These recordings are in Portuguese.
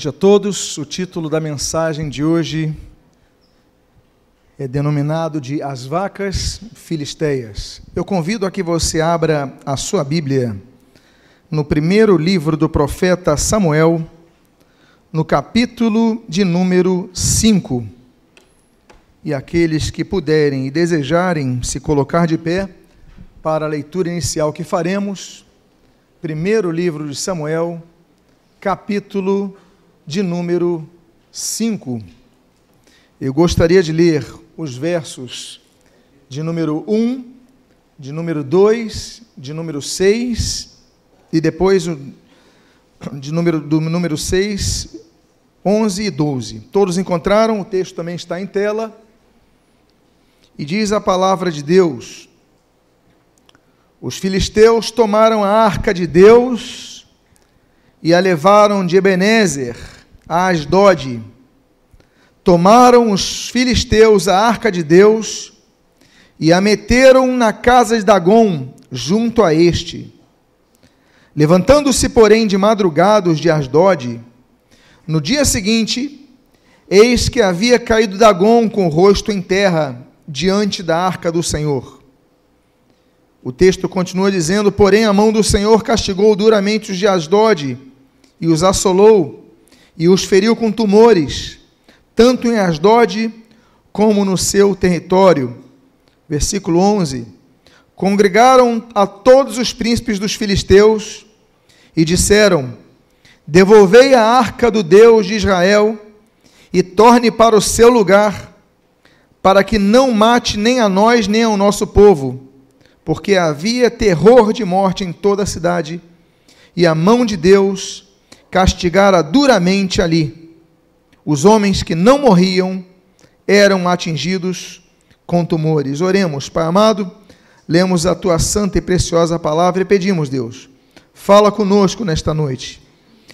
noite a todos. O título da mensagem de hoje é denominado de As Vacas Filisteias. Eu convido a que você abra a sua Bíblia no primeiro livro do profeta Samuel, no capítulo de número 5. E aqueles que puderem e desejarem se colocar de pé para a leitura inicial que faremos, primeiro livro de Samuel, capítulo de número 5. Eu gostaria de ler os versos de número 1, de número 2, de número 6 e depois de número, do número 6, 11 e 12. Todos encontraram, o texto também está em tela. E diz a palavra de Deus: Os filisteus tomaram a arca de Deus e a levaram de Ebenezer a Asdod. Tomaram os filisteus a arca de Deus e a meteram na casa de Dagom, junto a este. Levantando-se, porém, de madrugados de Asdod, no dia seguinte, eis que havia caído Dagom com o rosto em terra, diante da arca do Senhor. O texto continua dizendo: Porém, a mão do Senhor castigou duramente os de Asdod, e os assolou e os feriu com tumores, tanto em Asdod como no seu território. Versículo 11: Congregaram a todos os príncipes dos filisteus e disseram: Devolvei a arca do Deus de Israel e torne para o seu lugar, para que não mate nem a nós nem ao nosso povo, porque havia terror de morte em toda a cidade, e a mão de Deus castigara duramente ali. Os homens que não morriam eram atingidos com tumores. Oremos, Pai amado, lemos a tua santa e preciosa palavra e pedimos, Deus, fala conosco nesta noite.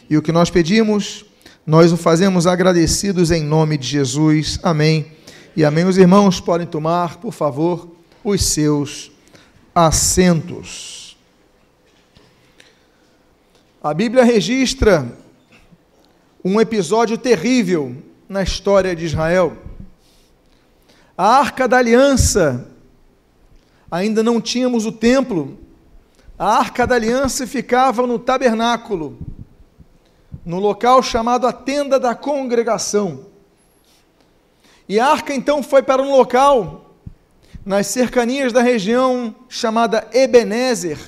E o que nós pedimos, nós o fazemos agradecidos em nome de Jesus. Amém. E amém. Os irmãos podem tomar, por favor, os seus assentos. A Bíblia registra um episódio terrível na história de Israel. A Arca da Aliança, ainda não tínhamos o templo, a Arca da Aliança ficava no tabernáculo, no local chamado a Tenda da Congregação. E a arca então foi para um local nas cercanias da região chamada Ebenezer,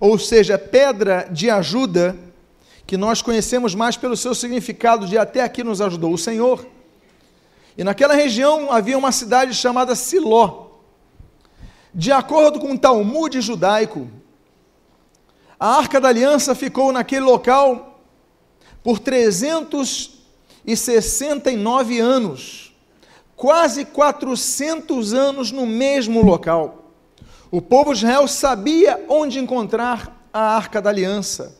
ou seja, pedra de ajuda, que nós conhecemos mais pelo seu significado de até aqui nos ajudou o Senhor. E naquela região havia uma cidade chamada Siló. De acordo com o Talmud judaico, a Arca da Aliança ficou naquele local por 369 anos, quase 400 anos no mesmo local. O povo de Israel sabia onde encontrar a arca da aliança.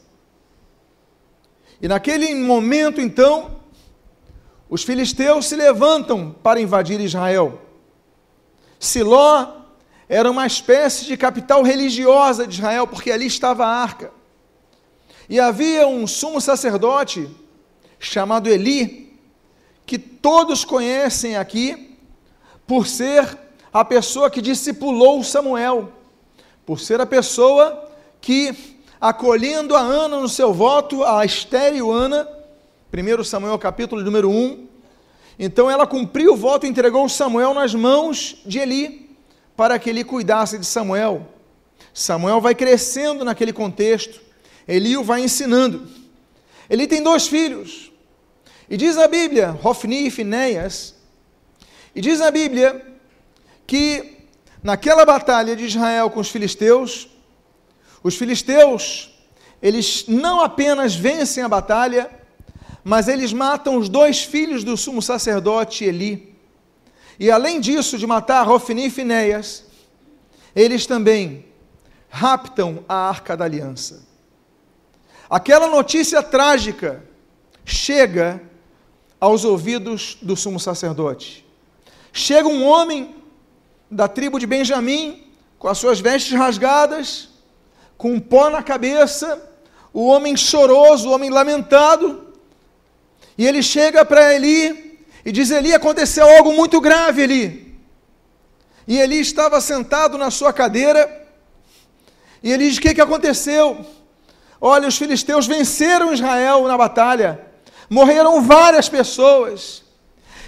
E naquele momento, então, os filisteus se levantam para invadir Israel. Siló era uma espécie de capital religiosa de Israel, porque ali estava a arca. E havia um sumo sacerdote chamado Eli, que todos conhecem aqui, por ser a pessoa que discipulou Samuel, por ser a pessoa que, acolhendo a Ana no seu voto, a estéreo Ana, 1 Samuel capítulo número 1, então ela cumpriu o voto e entregou Samuel nas mãos de Eli, para que ele cuidasse de Samuel. Samuel vai crescendo naquele contexto, Eli o vai ensinando. Ele tem dois filhos, e diz a Bíblia, Hofni e Finéias, e diz a Bíblia que naquela batalha de Israel com os filisteus, os filisteus, eles não apenas vencem a batalha, mas eles matam os dois filhos do sumo sacerdote Eli. E além disso, de matar Rofini e Finéias, eles também raptam a arca da aliança. Aquela notícia trágica chega aos ouvidos do sumo sacerdote. Chega um homem da tribo de Benjamim, com as suas vestes rasgadas, com um pó na cabeça, o homem choroso, o homem lamentado, E ele chega para Eli e diz: Eli, aconteceu algo muito grave, Eli. E Eli estava sentado na sua cadeira. E ele diz: O que, que aconteceu? Olha, os filisteus venceram Israel na batalha. Morreram várias pessoas.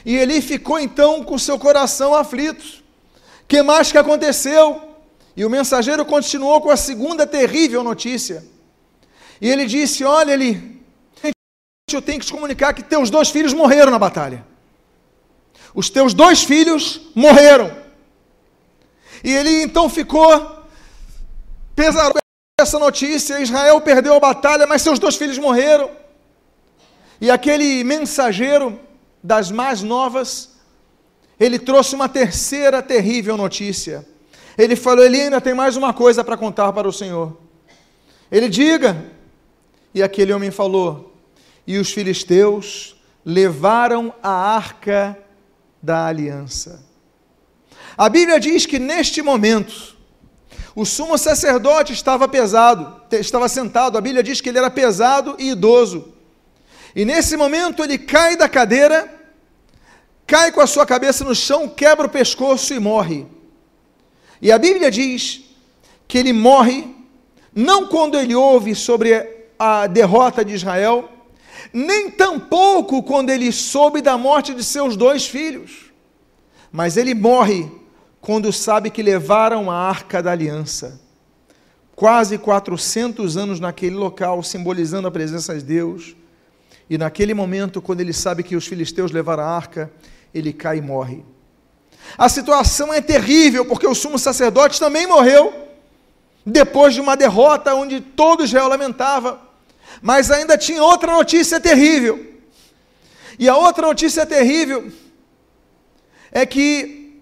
E Eli ficou então com seu coração aflito. Que mais que aconteceu? E o mensageiro continuou com a segunda terrível notícia. E ele disse: Olha, Eli, eu tenho que te comunicar que teus dois filhos morreram na batalha. Os teus dois filhos morreram. E ele então ficou pesado com essa notícia. Israel perdeu a batalha, mas seus dois filhos morreram. E aquele mensageiro das mais novas, ele trouxe uma terceira terrível notícia. Ele falou: Ele ainda tem mais uma coisa para contar para o Senhor. Ele diga. E aquele homem falou: E os filisteus levaram a arca da aliança. A Bíblia diz que neste momento, o sumo sacerdote estava pesado, estava sentado. A Bíblia diz que ele era pesado e idoso. E nesse momento ele cai da cadeira, cai com a sua cabeça no chão, quebra o pescoço e morre. E a Bíblia diz que ele morre não quando ele ouve sobre a derrota de Israel, nem tampouco quando ele soube da morte de seus dois filhos, mas ele morre quando sabe que levaram a arca da aliança. Quase 400 anos naquele local, simbolizando a presença de Deus. E naquele momento, quando ele sabe que os filisteus levaram a arca, ele cai e morre. A situação é terrível, porque o sumo sacerdote também morreu, depois de uma derrota onde todo Israel lamentava. Mas ainda tinha outra notícia terrível. E a outra notícia terrível é que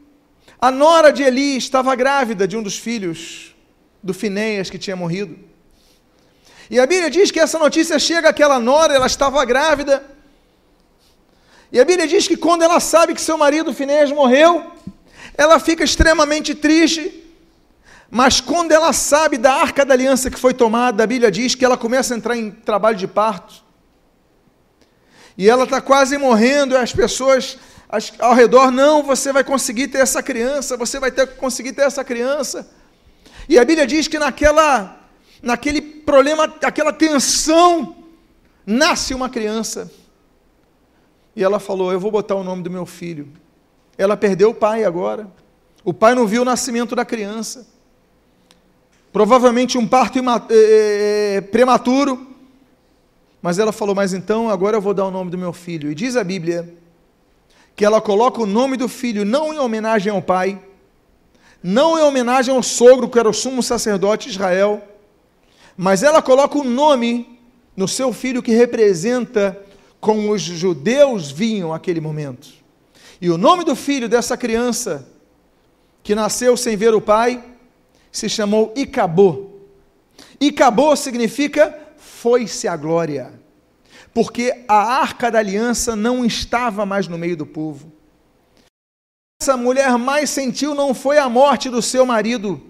a nora de Eli estava grávida de um dos filhos do Finéias que tinha morrido. E a Bíblia diz que essa notícia chega àquela nora, ela estava grávida, e a Bíblia diz que quando ela sabe que seu marido Finés morreu, ela fica extremamente triste. Mas quando ela sabe da arca da aliança que foi tomada, a Bíblia diz que ela começa a entrar em trabalho de parto. E ela está quase morrendo, e as pessoas ao redor, não, você vai conseguir ter essa criança, você vai ter, conseguir ter essa criança. E a Bíblia diz que naquela, naquele problema, aquela tensão, nasce uma criança. E ela falou: Eu vou botar o nome do meu filho. Ela perdeu o pai agora. O pai não viu o nascimento da criança. Provavelmente um parto é, é, prematuro. Mas ela falou: Mas então agora eu vou dar o nome do meu filho. E diz a Bíblia que ela coloca o nome do filho não em homenagem ao pai, não em homenagem ao sogro, que era o sumo sacerdote de Israel, mas ela coloca o nome no seu filho que representa como os judeus vinham aquele momento. E o nome do filho dessa criança, que nasceu sem ver o pai, se chamou Icabô. Icabô significa foi-se a glória, porque a arca da aliança não estava mais no meio do povo. Essa mulher mais sentiu não foi a morte do seu marido,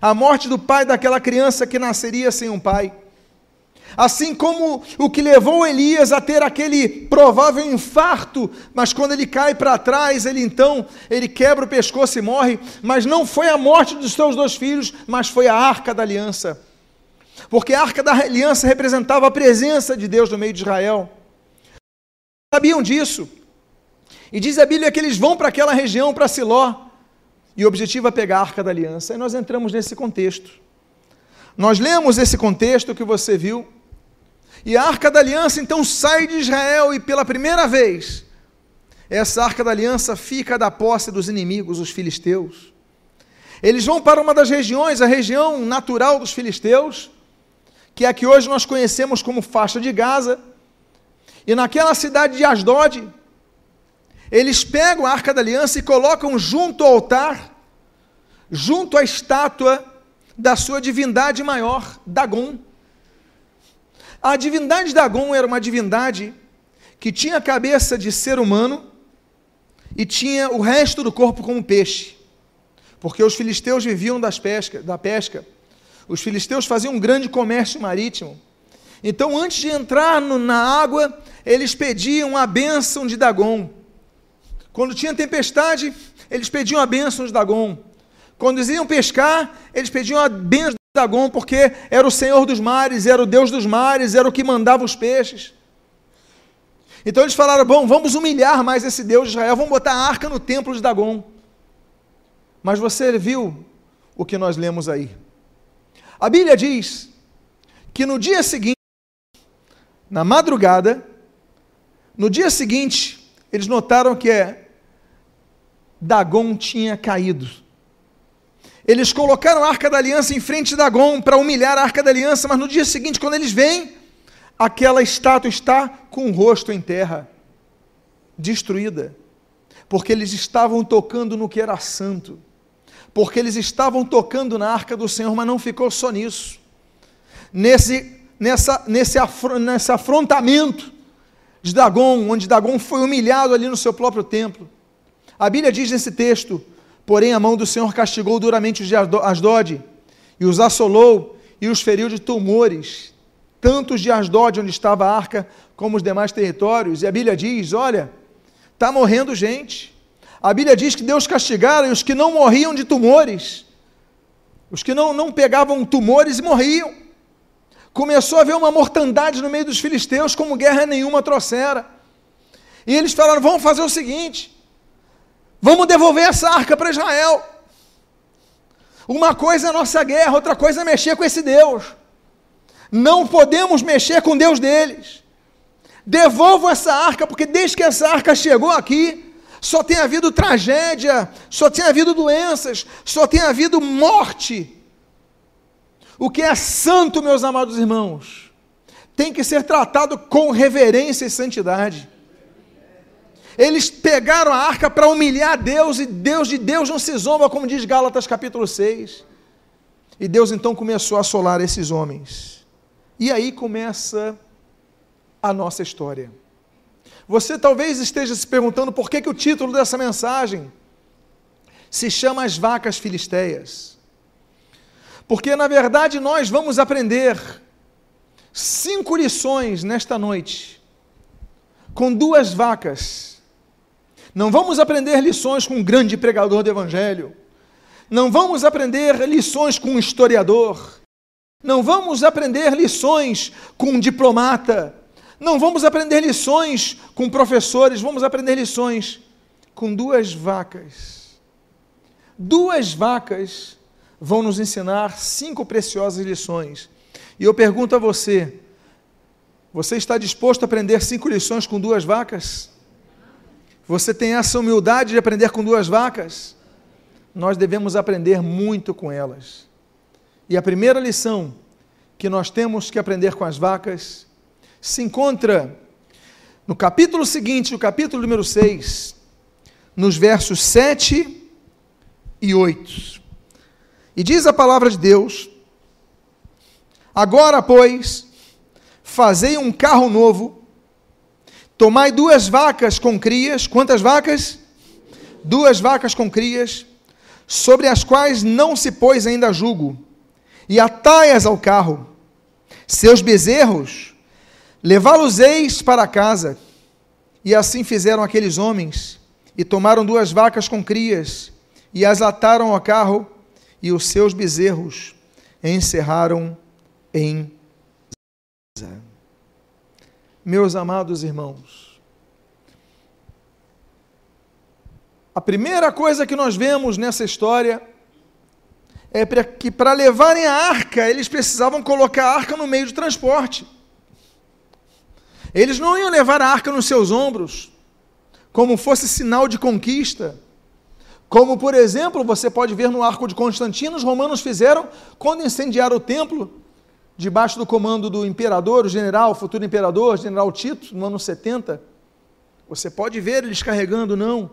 a morte do pai daquela criança que nasceria sem um pai Assim como o que levou Elias a ter aquele provável infarto, mas quando ele cai para trás, ele então, ele quebra o pescoço e morre, mas não foi a morte dos seus dois filhos, mas foi a arca da aliança. Porque a arca da aliança representava a presença de Deus no meio de Israel. Sabiam disso. E diz a Bíblia que eles vão para aquela região, para Siló, e o objetivo é pegar a arca da aliança. E nós entramos nesse contexto. Nós lemos esse contexto que você viu, e a arca da aliança então sai de Israel e pela primeira vez, essa arca da aliança fica da posse dos inimigos, os filisteus. Eles vão para uma das regiões, a região natural dos filisteus, que é a que hoje nós conhecemos como faixa de Gaza. E naquela cidade de Asdod, eles pegam a arca da aliança e colocam junto ao altar, junto à estátua da sua divindade maior, Dagon. A divindade Dagon era uma divindade que tinha a cabeça de ser humano e tinha o resto do corpo como peixe. Porque os filisteus viviam das pesca, da pesca. Os filisteus faziam um grande comércio marítimo. Então, antes de entrar no, na água, eles pediam a bênção de Dagon. Quando tinha tempestade, eles pediam a bênção de Dagon. Quando eles iam pescar, eles pediam a bênção Dagon, porque era o Senhor dos mares, era o Deus dos mares, era o que mandava os peixes. Então eles falaram: bom, vamos humilhar mais esse Deus de Israel, vamos botar a arca no templo de Dagon. Mas você viu o que nós lemos aí? A Bíblia diz que no dia seguinte, na madrugada, no dia seguinte, eles notaram que é, Dagon tinha caído. Eles colocaram a arca da aliança em frente de Dagon para humilhar a arca da aliança, mas no dia seguinte, quando eles vêm, aquela estátua está com o rosto em terra, destruída, porque eles estavam tocando no que era santo, porque eles estavam tocando na arca do Senhor, mas não ficou só nisso. Nesse, nessa, nesse, afro, nesse afrontamento de Dagon, onde Dagon foi humilhado ali no seu próprio templo. A Bíblia diz nesse texto: Porém, a mão do Senhor castigou duramente os de Asdod, e os assolou, e os feriu de tumores, tanto os de Asdod, onde estava a arca, como os demais territórios. E a Bíblia diz: olha, está morrendo gente. A Bíblia diz que Deus castigara os que não morriam de tumores, os que não, não pegavam tumores e morriam. Começou a haver uma mortandade no meio dos filisteus, como guerra nenhuma trouxera. E eles falaram: vamos fazer o seguinte, vamos devolver essa arca para Israel. Uma coisa é a nossa guerra, outra coisa é mexer com esse Deus. Não podemos mexer com Deus deles. Devolvam essa arca, porque desde que essa arca chegou aqui, só tem havido tragédia, só tem havido doenças, só tem havido morte. O que é santo, meus amados irmãos, tem que ser tratado com reverência e santidade. Eles pegaram a arca para humilhar Deus, e Deus de Deus não se zomba, como diz Gálatas capítulo 6. E Deus então começou a assolar esses homens. E aí começa a nossa história. Você talvez esteja se perguntando por que, que o título dessa mensagem se chama As Vacas Filisteias. Porque, na verdade, nós vamos aprender cinco lições nesta noite com duas vacas. Não vamos aprender lições com um grande pregador do Evangelho. Não vamos aprender lições com um historiador. Não vamos aprender lições com um diplomata. Não vamos aprender lições com professores. Vamos aprender lições com duas vacas. Duas vacas vão nos ensinar cinco preciosas lições. E eu pergunto a você: você está disposto a aprender cinco lições com duas vacas? Você tem essa humildade de aprender com duas vacas? Nós devemos aprender muito com elas. E a primeira lição que nós temos que aprender com as vacas se encontra no capítulo seguinte, o capítulo número 6, nos versos 7 e 8. E diz a palavra de Deus: Agora, pois, fazei um carro novo, tomai duas vacas com crias, quantas vacas? Duas vacas com crias, sobre as quais não se pôs ainda jugo e atai-as ao carro. Seus bezerros, levá-los-eis para casa. E assim fizeram aqueles homens, e tomaram duas vacas com crias, e as ataram ao carro, e os seus bezerros encerraram em. Meus amados irmãos, a primeira coisa que nós vemos nessa história é que para levarem a arca, eles precisavam colocar a arca no meio de transporte. Eles não iam levar a arca nos seus ombros, como fosse sinal de conquista. Como, por exemplo, você pode ver no arco de Constantino, os romanos fizeram quando incendiaram o templo, debaixo do comando do imperador, o general, o futuro imperador, general Tito, no ano 70. Você pode ver eles carregando, não.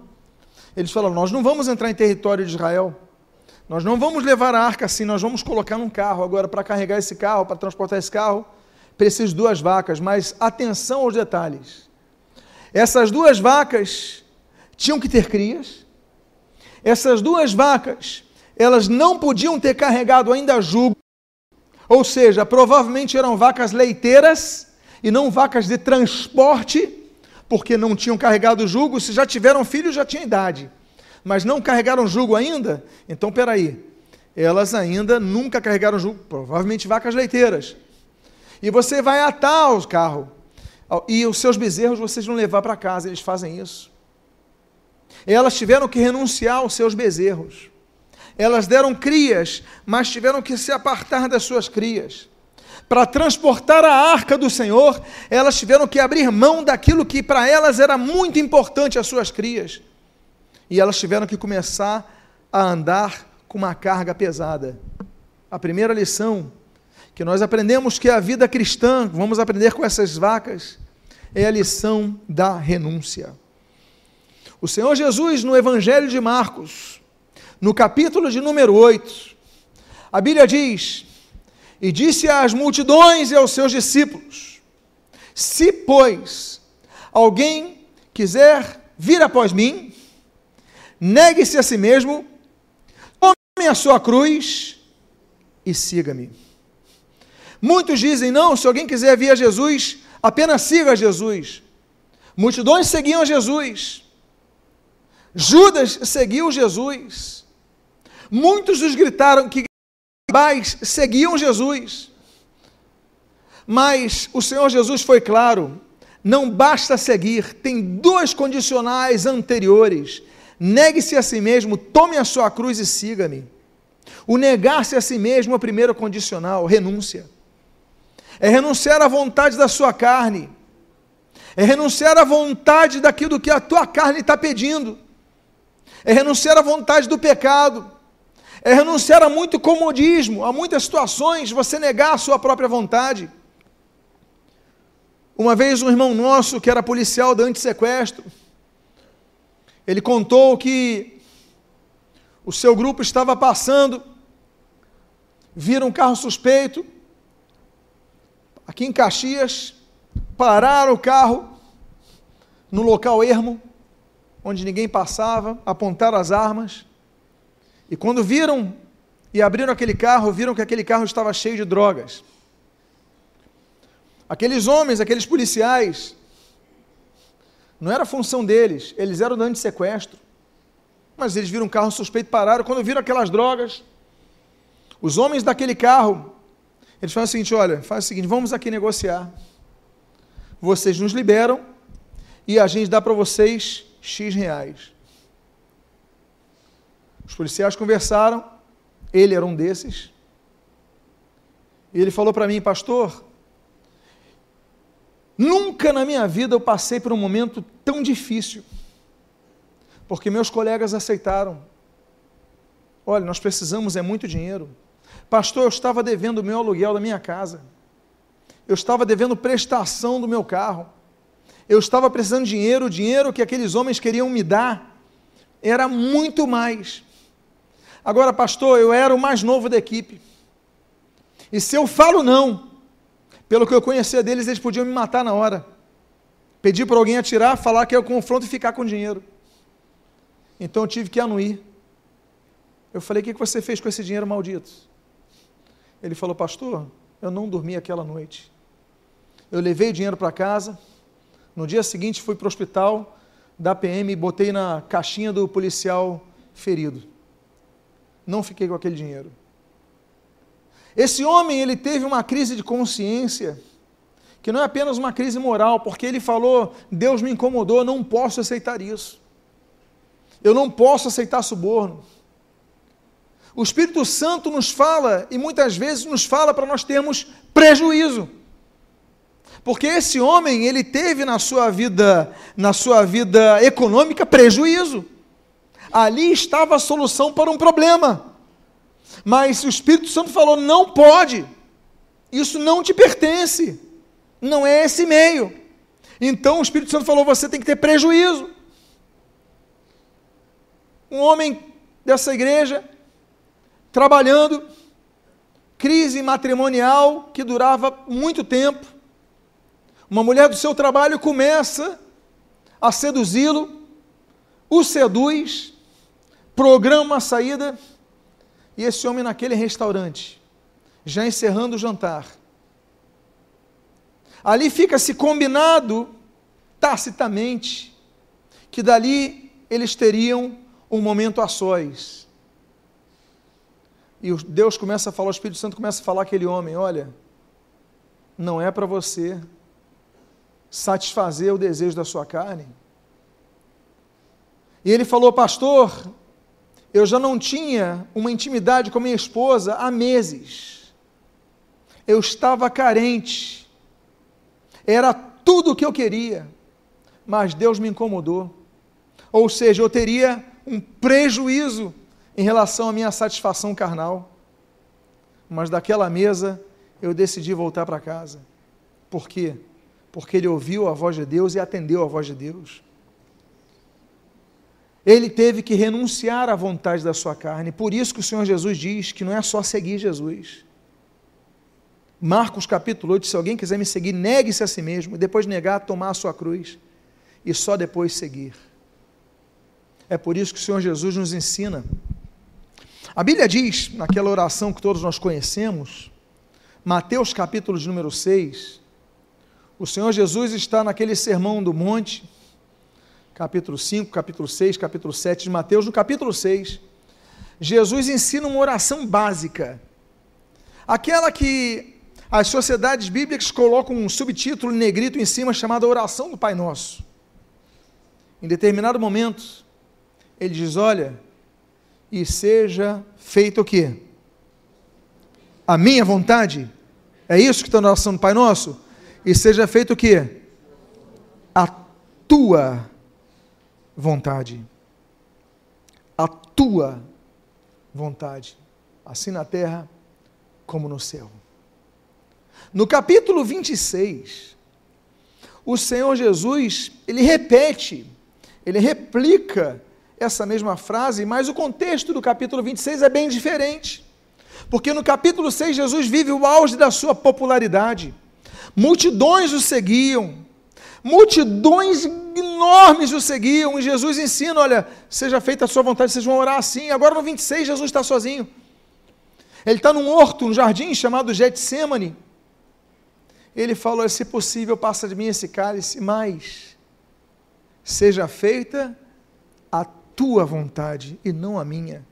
Eles falaram: Nós não vamos entrar em território de Israel. Nós não vamos levar a arca assim, nós vamos colocar num carro. Agora, para carregar esse carro, para transportar esse carro, preciso de duas vacas, mas atenção aos detalhes. Essas duas vacas tinham que ter crias. Essas duas vacas, elas não podiam ter carregado ainda jugo. Ou seja, provavelmente eram vacas leiteiras e não vacas de transporte, porque não tinham carregado jugo. Se já tiveram filhos, já tinha idade, mas não carregaram jugo ainda. Então, peraí, elas ainda nunca carregaram jugo, provavelmente vacas leiteiras. E você vai atar o carro. E os seus bezerros vocês vão levar para casa, eles fazem isso. Elas tiveram que renunciar aos seus bezerros. Elas deram crias, mas tiveram que se apartar das suas crias. Para transportar a arca do Senhor, elas tiveram que abrir mão daquilo que para elas era muito importante, as suas crias. E elas tiveram que começar a andar com uma carga pesada. A primeira lição que nós aprendemos que a vida cristã, vamos aprender com essas vacas, é a lição da renúncia. O Senhor Jesus, no Evangelho de Marcos, no capítulo de número 8, a Bíblia diz: E disse às multidões e aos seus discípulos: Se, pois, alguém quiser vir após mim, negue-se a si mesmo, tome a sua cruz e siga-me. Muitos dizem: não, se alguém quiser vir a Jesus, apenas siga Jesus. Multidões seguiam Jesus. Judas seguiu Jesus. Muitos os gritaram que mais seguiam Jesus. Mas o Senhor Jesus foi claro: não basta seguir, tem dois condicionais anteriores. Negue-se a si mesmo, tome a sua cruz e siga-me. O negar-se a si mesmo é o primeiro condicional, renúncia é renunciar à vontade da sua carne, é renunciar à vontade daquilo que a tua carne está pedindo, é renunciar à vontade do pecado, é renunciar a muito comodismo, a muitas situações, você negar a sua própria vontade. Uma vez um irmão nosso, que era policial da antissequestro, ele contou que o seu grupo estava passando, viram um carro suspeito, aqui em Caxias, pararam o carro no local ermo, onde ninguém passava, apontaram as armas, e quando viram e abriram aquele carro, viram que aquele carro estava cheio de drogas. Aqueles homens, aqueles policiais, não era função deles, eles eram do sequestro. Mas eles viram um carro suspeito, pararam. Quando viram aquelas drogas, os homens daquele carro eles falam o seguinte: olha, faz o seguinte, vamos aqui negociar. Vocês nos liberam e a gente dá para vocês X reais. Os policiais conversaram, ele era um desses. E ele falou para mim, pastor, nunca na minha vida eu passei por um momento tão difícil, porque meus colegas aceitaram. Olha, nós precisamos é muito dinheiro. Pastor, eu estava devendo o meu aluguel da minha casa. Eu estava devendo prestação do meu carro. Eu estava precisando de dinheiro, o dinheiro que aqueles homens queriam me dar era muito mais. Agora, pastor, eu era o mais novo da equipe. E se eu falo não, pelo que eu conhecia deles, eles podiam me matar na hora. Pedir para alguém atirar, falar que é o confronto e ficar com dinheiro. Então eu tive que anuir. Eu falei: o que você fez com esse dinheiro maldito? Ele falou, pastor, eu não dormi aquela noite. Eu levei dinheiro para casa, no dia seguinte fui para o hospital da PM e botei na caixinha do policial ferido. Não fiquei com aquele dinheiro. Esse homem, ele teve uma crise de consciência, que não é apenas uma crise moral, porque ele falou: Deus me incomodou, não posso aceitar isso. Eu não posso aceitar suborno. O Espírito Santo nos fala e muitas vezes nos fala para nós termos prejuízo. Porque esse homem, ele teve na sua vida, na sua vida econômica prejuízo. Ali estava a solução para um problema. Mas o Espírito Santo falou: "Não pode. Isso não te pertence. Não é esse meio." Então o Espírito Santo falou: "Você tem que ter prejuízo." Um homem dessa igreja trabalhando, crise matrimonial que durava muito tempo. Uma mulher do seu trabalho começa a seduzi-lo, o seduz, programa a saída, e esse homem naquele restaurante, já encerrando o jantar, Ali fica-se combinado, tacitamente, que dali eles teriam um momento a sós. E Deus começa a falar, o Espírito Santo começa a falar aquele homem: olha, não é para você satisfazer o desejo da sua carne. E ele falou, pastor, eu já não tinha uma intimidade com minha esposa há meses. Eu estava carente. Era tudo o que eu queria. Mas Deus me incomodou. Ou seja, eu teria um prejuízo em relação à minha satisfação carnal. Mas daquela mesa eu decidi voltar para casa. Por quê? Porque ele ouviu a voz de Deus e atendeu a voz de Deus. Ele teve que renunciar à vontade da sua carne. Por isso que o Senhor Jesus diz que não é só seguir Jesus. Marcos capítulo 8, se alguém quiser me seguir, negue-se a si mesmo, depois negar, tomar a sua cruz e só depois seguir. É por isso que o Senhor Jesus nos ensina. A Bíblia diz, naquela oração que todos nós conhecemos, Mateus capítulo de número 6, o Senhor Jesus está naquele sermão do monte, capítulo 5, capítulo 6, capítulo 7 de Mateus, no capítulo 6, Jesus ensina uma oração básica, aquela que as sociedades bíblicas colocam um subtítulo negrito em cima chamado Oração do Pai Nosso. Em determinado momento, ele diz: Olha, e seja feito o quê? A minha vontade. É isso que está na oração do Pai Nosso? E seja feito o quê? A tua vontade. A tua vontade, assim na terra como no céu. No capítulo 26, o Senhor Jesus, ele repete, ele replica essa mesma frase, mas o contexto do capítulo 26 é bem diferente. Porque no capítulo 6 Jesus vive o auge da sua popularidade. Multidões o seguiam, multidões enormes o seguiam, e Jesus ensina: olha, seja feita a sua vontade, vocês vão orar assim. Agora no 26, Jesus está sozinho. Ele está num horto, um jardim chamado Getsemane. Ele fala: se possível, passa de mim esse cálice, mas seja feita a tua vontade e não a minha.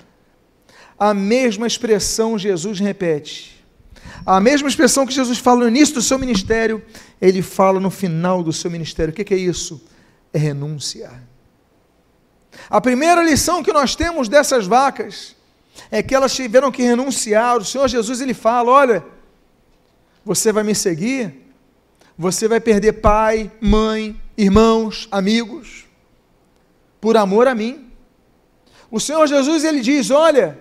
A mesma expressão Jesus repete. A mesma expressão que Jesus fala no início do seu ministério, ele fala no final do seu ministério. O que é isso? É renunciar. A primeira lição que nós temos dessas vacas é que elas tiveram que renunciar. O Senhor Jesus ele fala: olha, você vai me seguir, você vai perder pai, mãe, irmãos, amigos, por amor a mim. O Senhor Jesus ele diz: olha,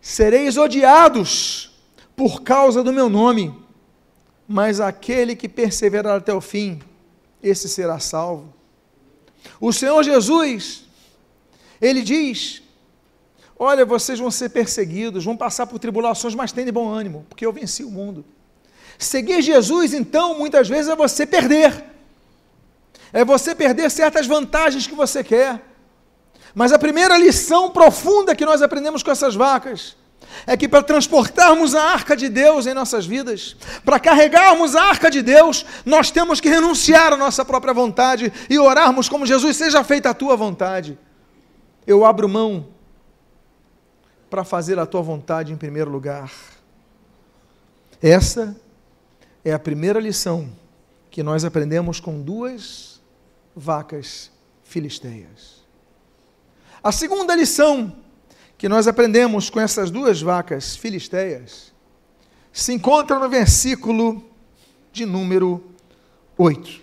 sereis odiados por causa do meu nome, mas aquele que perseverar até o fim, esse será salvo. O Senhor Jesus, ele diz: Olha, vocês vão ser perseguidos, vão passar por tribulações, mas tenham bom ânimo, porque eu venci o mundo. Seguir Jesus, então, muitas vezes é você perder, é você perder certas vantagens que você quer. Mas a primeira lição profunda que nós aprendemos com essas vacas é que para transportarmos a arca de Deus em nossas vidas, para carregarmos a arca de Deus, nós temos que renunciar à nossa própria vontade e orarmos como Jesus, seja feita a tua vontade. Eu abro mão para fazer a tua vontade em primeiro lugar. Essa é a primeira lição que nós aprendemos com duas vacas filisteias. A segunda lição que nós aprendemos com essas duas vacas filisteias se encontra no versículo de número 8.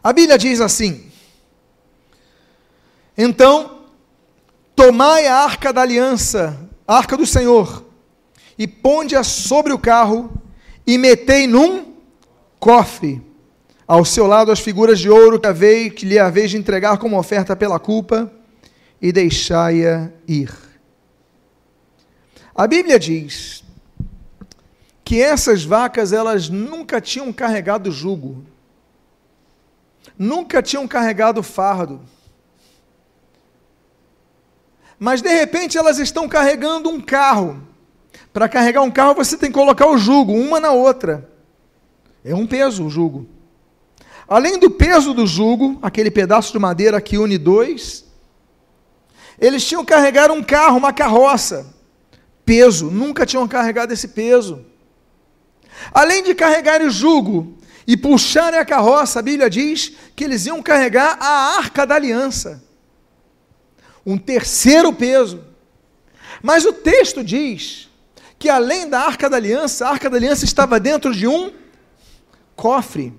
A Bíblia diz assim: Então, tomai a arca da aliança, a arca do Senhor, e ponde-a sobre o carro, e metei num cofre. Ao seu lado as figuras de ouro que, havei, que lhe haveis de entregar como oferta pela culpa, e deixai-a ir. A Bíblia diz que essas vacas elas nunca tinham carregado jugo, nunca tinham carregado fardo. Mas de repente elas estão carregando um carro. Para carregar um carro você tem que colocar o jugo uma na outra. É um peso o jugo. Além do peso do jugo, aquele pedaço de madeira que une dois, eles tinham que carregar um carro, uma carroça. Peso, nunca tinham carregado esse peso. Além de carregar o jugo e puxarem a carroça, a Bíblia diz que eles iam carregar a arca da aliança. Um terceiro peso. Mas o texto diz que além da arca da aliança, a arca da aliança estava dentro de um cofre.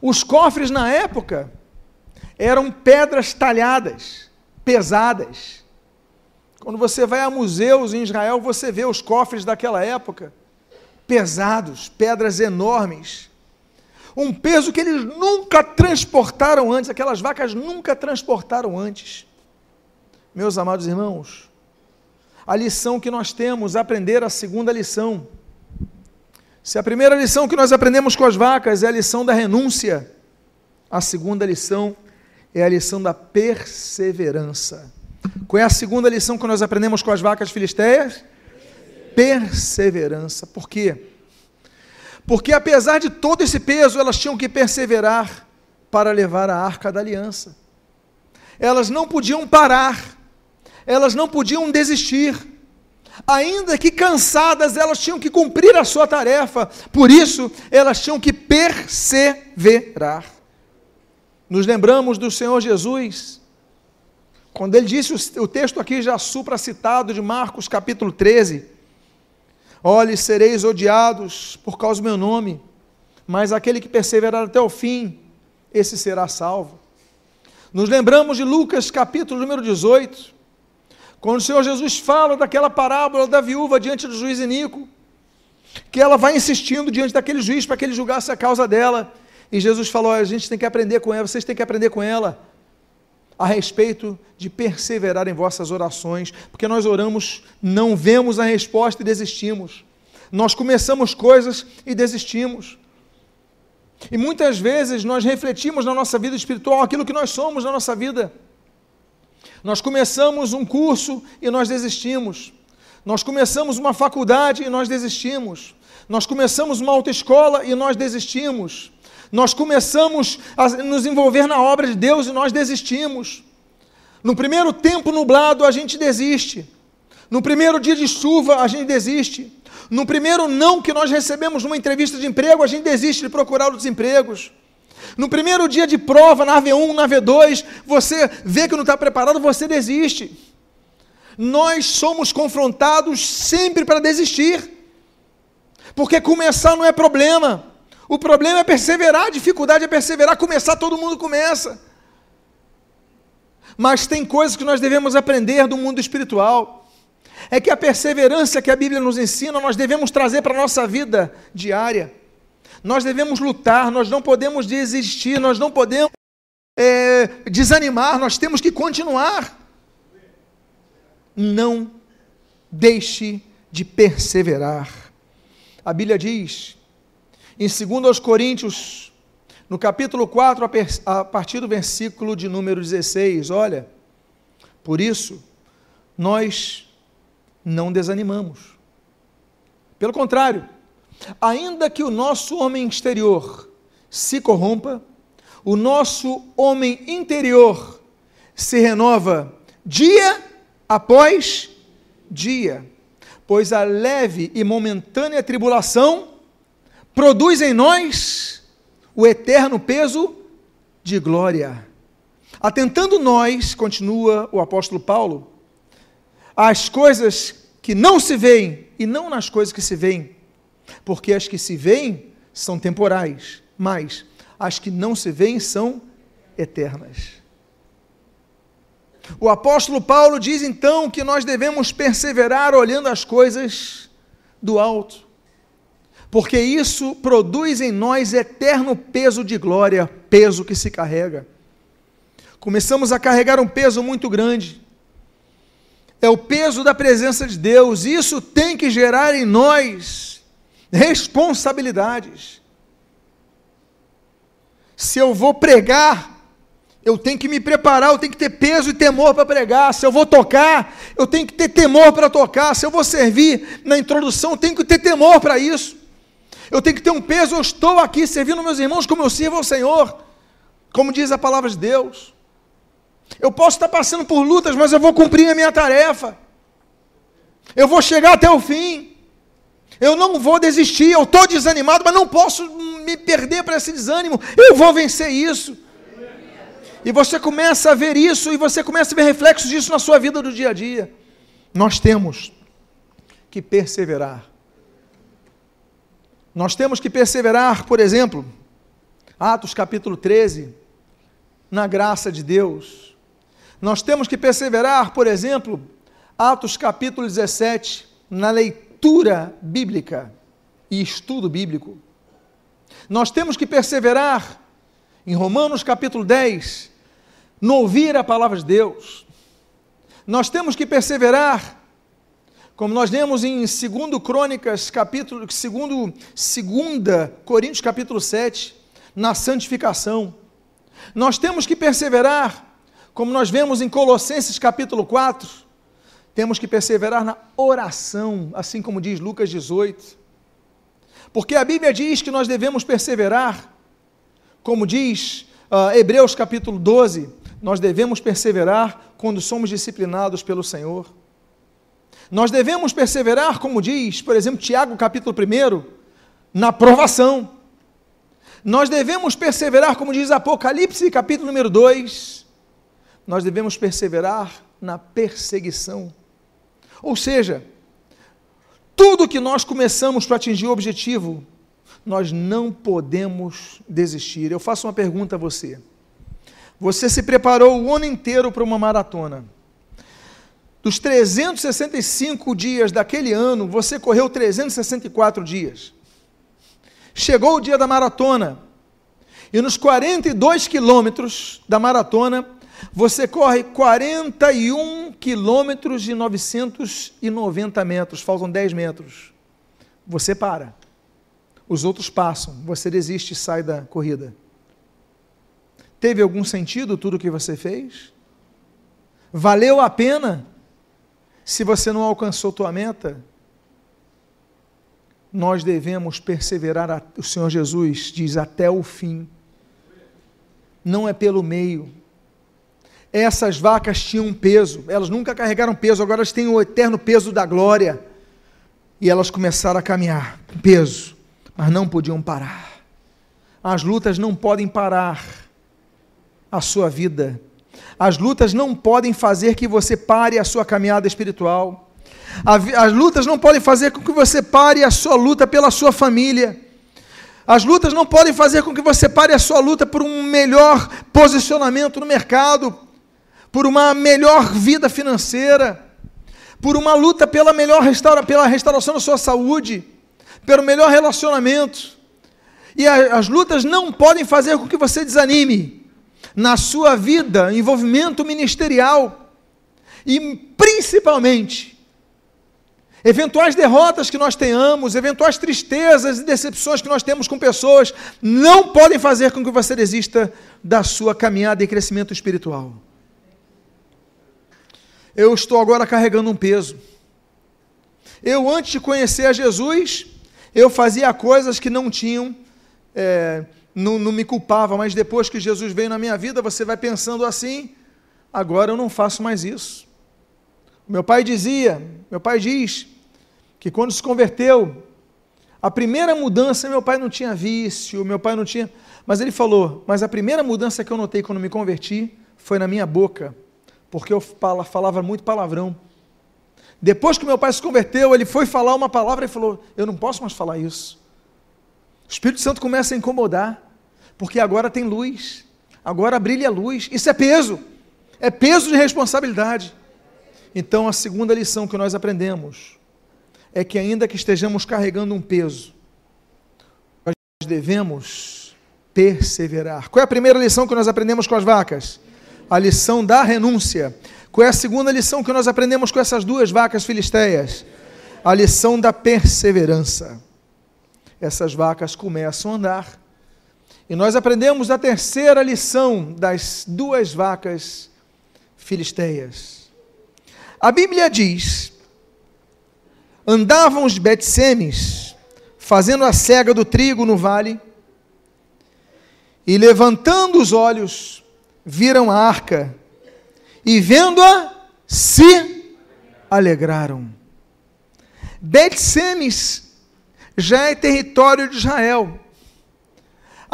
Os cofres na época eram pedras talhadas, pesadas. Quando você vai a museus em Israel, você vê os cofres daquela época, pesados, pedras enormes. Um peso que eles nunca transportaram antes, aquelas vacas nunca transportaram antes. Meus amados irmãos, a lição que nós temos, aprender a segunda lição. Se a primeira lição que nós aprendemos com as vacas é a lição da renúncia, a segunda lição é a lição da perseverança. Qual é a segunda lição que nós aprendemos com as vacas filisteias? Perseverança. Por quê? Porque apesar de todo esse peso, elas tinham que perseverar para levar a arca da aliança. Elas não podiam parar elas não podiam desistir. Ainda que cansadas, elas tinham que cumprir a sua tarefa, por isso elas tinham que perseverar. Nos lembramos do Senhor Jesus, quando ele disse o texto aqui já supra citado de Marcos capítulo 13: Olhe, sereis odiados por causa do meu nome, mas aquele que perseverar até o fim, esse será salvo. Nos lembramos de Lucas capítulo número 18, quando o Senhor Jesus fala daquela parábola da viúva diante do juiz Inico, que ela vai insistindo diante daquele juiz para que ele julgasse a causa dela, e Jesus falou: a gente tem que aprender com ela, vocês têm que aprender com ela a respeito de perseverar em vossas orações, porque nós oramos, não vemos a resposta e desistimos. Nós começamos coisas e desistimos. E muitas vezes nós refletimos na nossa vida espiritual aquilo que nós somos na nossa vida. Nós começamos um curso e nós desistimos. Nós começamos uma faculdade e nós desistimos. Nós começamos uma autoescola e nós desistimos. Nós começamos a nos envolver na obra de Deus e nós desistimos. No primeiro tempo nublado, a gente desiste. No primeiro dia de chuva, a gente desiste. No primeiro não que nós recebemos numa entrevista de emprego, a gente desiste de procurar outros empregos. No primeiro dia de prova, na V1, na V2, você vê que não está preparado, você desiste. Nós somos confrontados sempre para desistir. Porque começar não é problema. O problema é perseverar, a dificuldade é perseverar, começar todo mundo começa. Mas tem coisas que nós devemos aprender do mundo espiritual. É que a perseverança que a Bíblia nos ensina, nós devemos trazer para a nossa vida diária. Nós devemos lutar, nós não podemos desistir, nós não podemos é, desanimar, nós temos que continuar. Não deixe de perseverar. A Bíblia diz, em 2 Coríntios, no capítulo 4, a partir do versículo de número 16, olha, por isso, nós não desanimamos. Pelo contrário, Ainda que o nosso homem exterior se corrompa, o nosso homem interior se renova dia após dia, pois a leve e momentânea tribulação produz em nós o eterno peso de glória. Atentando nós, continua o apóstolo Paulo, às coisas que não se veem e não nas coisas que se veem, porque as que se veem são temporais, mas as que não se veem são eternas. O apóstolo Paulo diz então que nós devemos perseverar olhando as coisas do alto, porque isso produz em nós eterno peso de glória, peso que se carrega. Começamos a carregar um peso muito grande, é o peso da presença de Deus, isso tem que gerar em nós responsabilidades. Se eu vou pregar, eu tenho que me preparar, eu tenho que ter peso e temor para pregar. Se eu vou tocar, eu tenho que ter temor para tocar. Se eu vou servir na introdução, eu tenho que ter temor para isso. Eu tenho que ter um peso, eu estou aqui servindo meus irmãos como eu sirvo ao Senhor, como diz a palavra de Deus. Eu posso estar passando por lutas, mas eu vou cumprir a minha tarefa. Eu vou chegar até o fim. Eu não vou desistir. Eu estou desanimado, mas não posso me perder para esse desânimo. Eu vou vencer isso. E você começa a ver isso e você começa a ver reflexos disso na sua vida do dia a dia. Nós temos que perseverar. Nós temos que perseverar, por exemplo, Atos capítulo 13, na graça de Deus. Nós temos que perseverar, por exemplo, Atos capítulo 17, na leitura bíblica e estudo bíblico. Nós temos que perseverar em Romanos capítulo 10, no ouvir a palavra de Deus. Nós temos que perseverar, como nós lemos em 2 Crônicas, capítulo, segundo, 2 Coríntios capítulo 7, na santificação. Nós temos que perseverar como nós vemos em Colossenses capítulo 4, temos que perseverar na oração, assim como diz Lucas 18. Porque a Bíblia diz que nós devemos perseverar, como diz uh, Hebreus capítulo 12, nós devemos perseverar quando somos disciplinados pelo Senhor. Nós devemos perseverar, como diz, por exemplo, Tiago capítulo 1, na provação. Nós devemos perseverar, como diz Apocalipse capítulo número 2, nós devemos perseverar na perseguição. Ou seja, tudo que nós começamos para atingir o objetivo, nós não podemos desistir. Eu faço uma pergunta a você. Você se preparou o ano inteiro para uma maratona. Dos 365 dias daquele ano, você correu 364 dias. Chegou o dia da maratona. E nos 42 quilômetros da maratona, você corre 41 quilômetros e 990 metros, faltam 10 metros. Você para. Os outros passam, você desiste e sai da corrida. Teve algum sentido tudo o que você fez? Valeu a pena? Se você não alcançou tua meta, nós devemos perseverar. O Senhor Jesus diz até o fim. Não é pelo meio essas vacas tinham peso, elas nunca carregaram peso, agora elas têm o eterno peso da glória. E elas começaram a caminhar com peso, mas não podiam parar. As lutas não podem parar a sua vida. As lutas não podem fazer que você pare a sua caminhada espiritual. As lutas não podem fazer com que você pare a sua luta pela sua família. As lutas não podem fazer com que você pare a sua luta por um melhor posicionamento no mercado, por uma melhor vida financeira, por uma luta pela melhor restaura, pela restauração da sua saúde, pelo melhor relacionamento. E a, as lutas não podem fazer com que você desanime na sua vida, envolvimento ministerial e principalmente eventuais derrotas que nós tenhamos, eventuais tristezas e decepções que nós temos com pessoas, não podem fazer com que você desista da sua caminhada e crescimento espiritual eu estou agora carregando um peso. Eu, antes de conhecer a Jesus, eu fazia coisas que não tinham, é, não, não me culpava, mas depois que Jesus veio na minha vida, você vai pensando assim: agora eu não faço mais isso. Meu pai dizia, meu pai diz, que quando se converteu, a primeira mudança, meu pai não tinha vício, meu pai não tinha. Mas ele falou: Mas a primeira mudança que eu notei quando me converti foi na minha boca porque eu falava muito palavrão. Depois que meu pai se converteu, ele foi falar uma palavra e falou: Eu não posso mais falar isso. O Espírito Santo começa a incomodar, porque agora tem luz, agora brilha a luz. Isso é peso, é peso de responsabilidade. Então, a segunda lição que nós aprendemos é que, ainda que estejamos carregando um peso, nós devemos perseverar. Qual é a primeira lição que nós aprendemos com as vacas? a lição da renúncia. Qual é a segunda lição que nós aprendemos com essas duas vacas filisteias? A lição da perseverança. Essas vacas começam a andar. E nós aprendemos a terceira lição das duas vacas filisteias. A Bíblia diz: andavam os Betsemes fazendo a cega do trigo no vale, e levantando os olhos, viram a arca, e vendo-a, se alegraram. Bet-Semes já é território de Israel.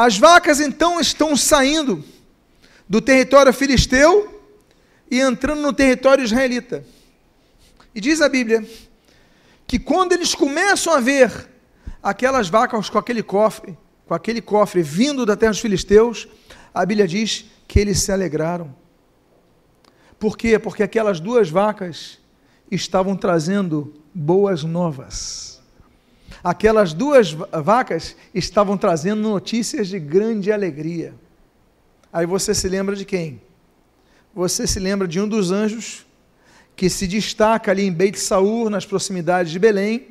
As vacas então estão saindo do território filisteu e entrando no território israelita. E diz a Bíblia que quando eles começam a ver aquelas vacas com aquele cofre, com aquele cofre vindo da terra dos filisteus, a Bíblia diz que eles se alegraram. Por quê? Porque aquelas duas vacas estavam trazendo boas novas. Aquelas duas vacas estavam trazendo notícias de grande alegria. Aí você se lembra de quem? Você se lembra de um dos anjos que se destaca ali em Beit Saur, nas proximidades de Belém,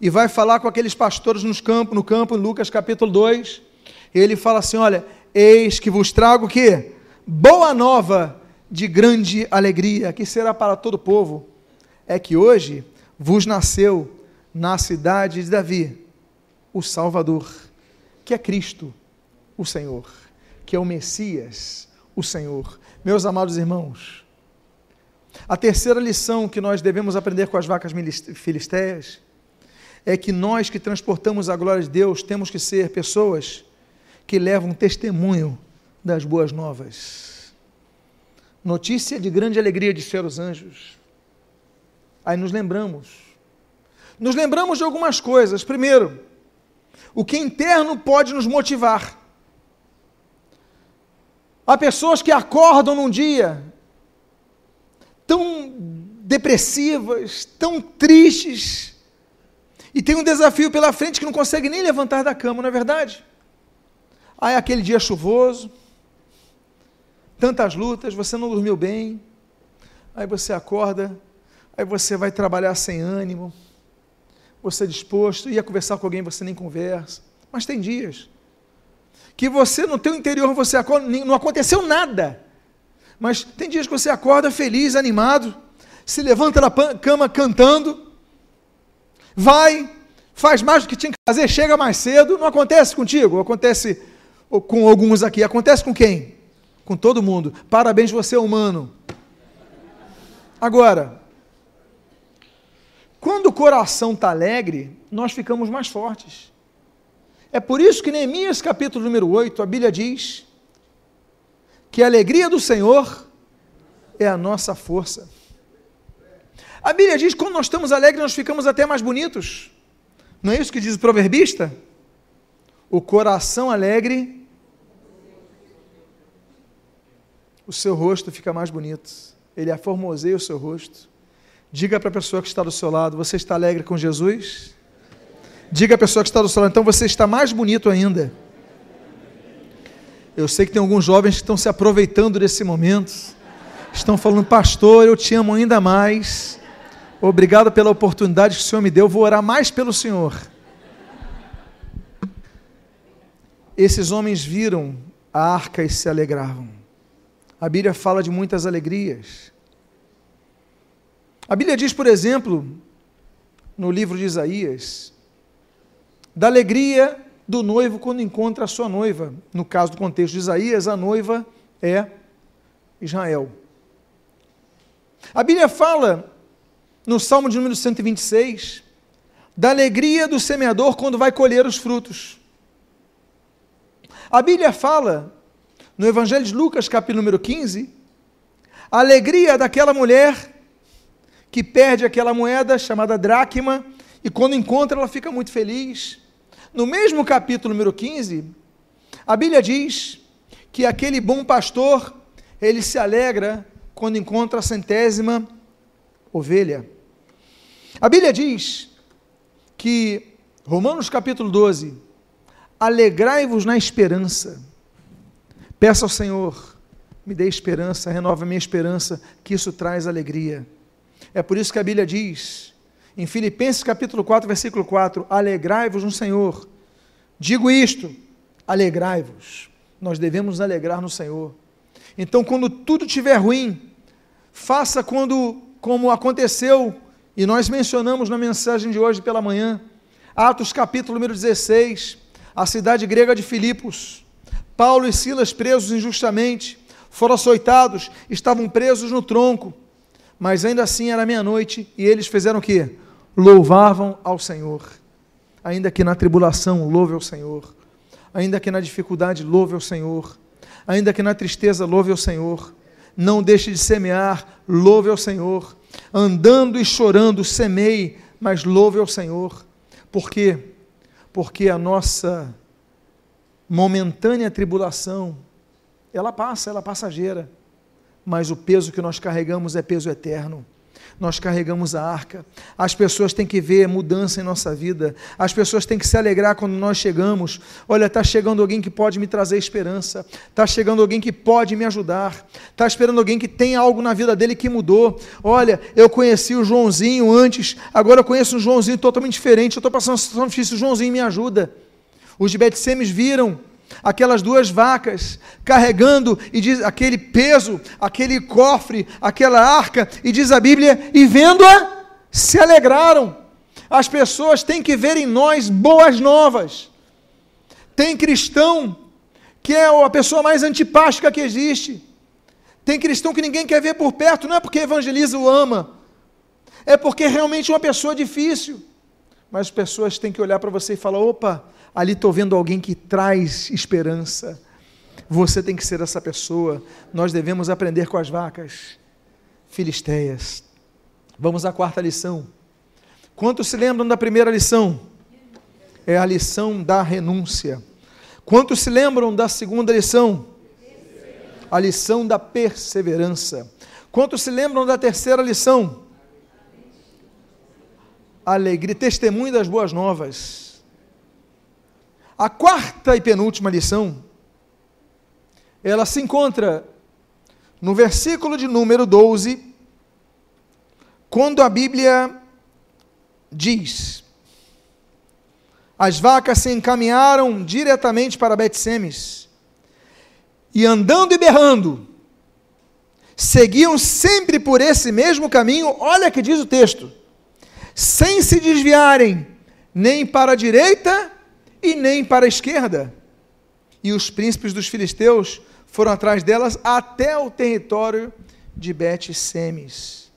e vai falar com aqueles pastores nos campo, no campo, em Lucas capítulo 2. Ele fala assim: Olha, eis que vos trago o quê? Boa nova de grande alegria, que será para todo o povo. É que hoje vos nasceu na cidade de Davi o Salvador, que é Cristo, o Senhor, que é o Messias, o Senhor. Meus amados irmãos, a terceira lição que nós devemos aprender com as vacas filisteias é que nós que transportamos a glória de Deus temos que ser pessoas que levam testemunho das boas novas. Notícia de grande alegria de ser os anjos. Aí nos lembramos. Nos lembramos de algumas coisas. Primeiro, o que interno pode nos motivar. Há pessoas que acordam num dia tão depressivas, tão tristes, e tem um desafio pela frente que não consegue nem levantar da cama, não é verdade? Aí aquele dia chuvoso, tantas lutas, você não dormiu bem, aí você acorda, aí você vai trabalhar sem ânimo, você é disposto, ia conversar com alguém, você nem conversa. Mas tem dias que você, no teu interior, você acorda, não aconteceu nada. Mas tem dias que você acorda feliz, animado, se levanta da cama cantando, vai, faz mais do que tinha que fazer, chega mais cedo. Não acontece contigo, acontece com alguns aqui. Acontece com quem? Com todo mundo. Parabéns, você é humano. Agora, quando o coração está alegre, nós ficamos mais fortes. É por isso que Neemias capítulo número 8, a Bíblia diz que a alegria do Senhor é a nossa força. A Bíblia diz que quando nós estamos alegres, nós ficamos até mais bonitos. Não é isso que diz o proverbista? O coração alegre, o seu rosto fica mais bonito. Ele aformoseia o seu rosto. Diga para a pessoa que está do seu lado: Você está alegre com Jesus? Diga à pessoa que está do seu lado: Então você está mais bonito ainda. Eu sei que tem alguns jovens que estão se aproveitando desse momento. Estão falando, pastor, eu te amo ainda mais. Obrigado pela oportunidade que o Senhor me deu. Vou orar mais pelo Senhor. Esses homens viram a arca e se alegravam. A Bíblia fala de muitas alegrias. A Bíblia diz, por exemplo, no livro de Isaías, da alegria do noivo quando encontra a sua noiva. No caso do contexto de Isaías, a noiva é Israel. A Bíblia fala no Salmo de número 126, da alegria do semeador quando vai colher os frutos. A Bíblia fala, no Evangelho de Lucas, capítulo número 15, a alegria daquela mulher que perde aquela moeda chamada dracma e quando encontra ela fica muito feliz. No mesmo capítulo número 15, a Bíblia diz que aquele bom pastor, ele se alegra quando encontra a centésima ovelha. A Bíblia diz que, Romanos capítulo 12, alegrai-vos na esperança. Peça ao Senhor, me dê esperança, renova minha esperança, que isso traz alegria. É por isso que a Bíblia diz, em Filipenses capítulo 4, versículo 4, alegrai-vos no Senhor. Digo isto, alegrai-vos. Nós devemos alegrar no Senhor. Então, quando tudo estiver ruim, faça quando, como aconteceu e nós mencionamos na mensagem de hoje pela manhã, Atos capítulo número 16, a cidade grega de Filipos. Paulo e Silas presos injustamente, foram açoitados, estavam presos no tronco, mas ainda assim era meia-noite e eles fizeram o quê? Louvavam ao Senhor. Ainda que na tribulação, louve ao Senhor. Ainda que na dificuldade, louve ao Senhor. Ainda que na tristeza, louve ao Senhor. Não deixe de semear, louve ao Senhor. Andando e chorando, semeie, mas louve ao Senhor. Por quê? Porque a nossa momentânea tribulação, ela passa, ela é passageira, mas o peso que nós carregamos é peso eterno. Nós carregamos a arca. As pessoas têm que ver mudança em nossa vida. As pessoas têm que se alegrar quando nós chegamos. Olha, está chegando alguém que pode me trazer esperança. Está chegando alguém que pode me ajudar. Está esperando alguém que tem algo na vida dele que mudou. Olha, eu conheci o Joãozinho antes, agora eu conheço um Joãozinho totalmente diferente. Eu estou passando uma situação difícil, o Joãozinho me ajuda. Os de Betsemes viram aquelas duas vacas carregando e diz aquele peso, aquele cofre, aquela arca e diz a Bíblia e vendo-a se alegraram. As pessoas têm que ver em nós boas novas. Tem cristão que é a pessoa mais antipática que existe. Tem cristão que ninguém quer ver por perto, não é porque evangeliza o ama, é porque realmente é uma pessoa difícil. Mas as pessoas têm que olhar para você e falar: opa, ali estou vendo alguém que traz esperança. Você tem que ser essa pessoa. Nós devemos aprender com as vacas filisteias. Vamos à quarta lição. Quantos se lembram da primeira lição? É a lição da renúncia. Quantos se lembram da segunda lição? A lição da perseverança. Quantos se lembram da terceira lição? Alegria, testemunho das boas novas. A quarta e penúltima lição, ela se encontra no versículo de número 12, quando a Bíblia diz: As vacas se encaminharam diretamente para Betsemes, e andando e berrando, seguiam sempre por esse mesmo caminho, olha que diz o texto, sem se desviarem nem para a direita e nem para a esquerda. E os príncipes dos filisteus foram atrás delas até o território de Bet-Semes.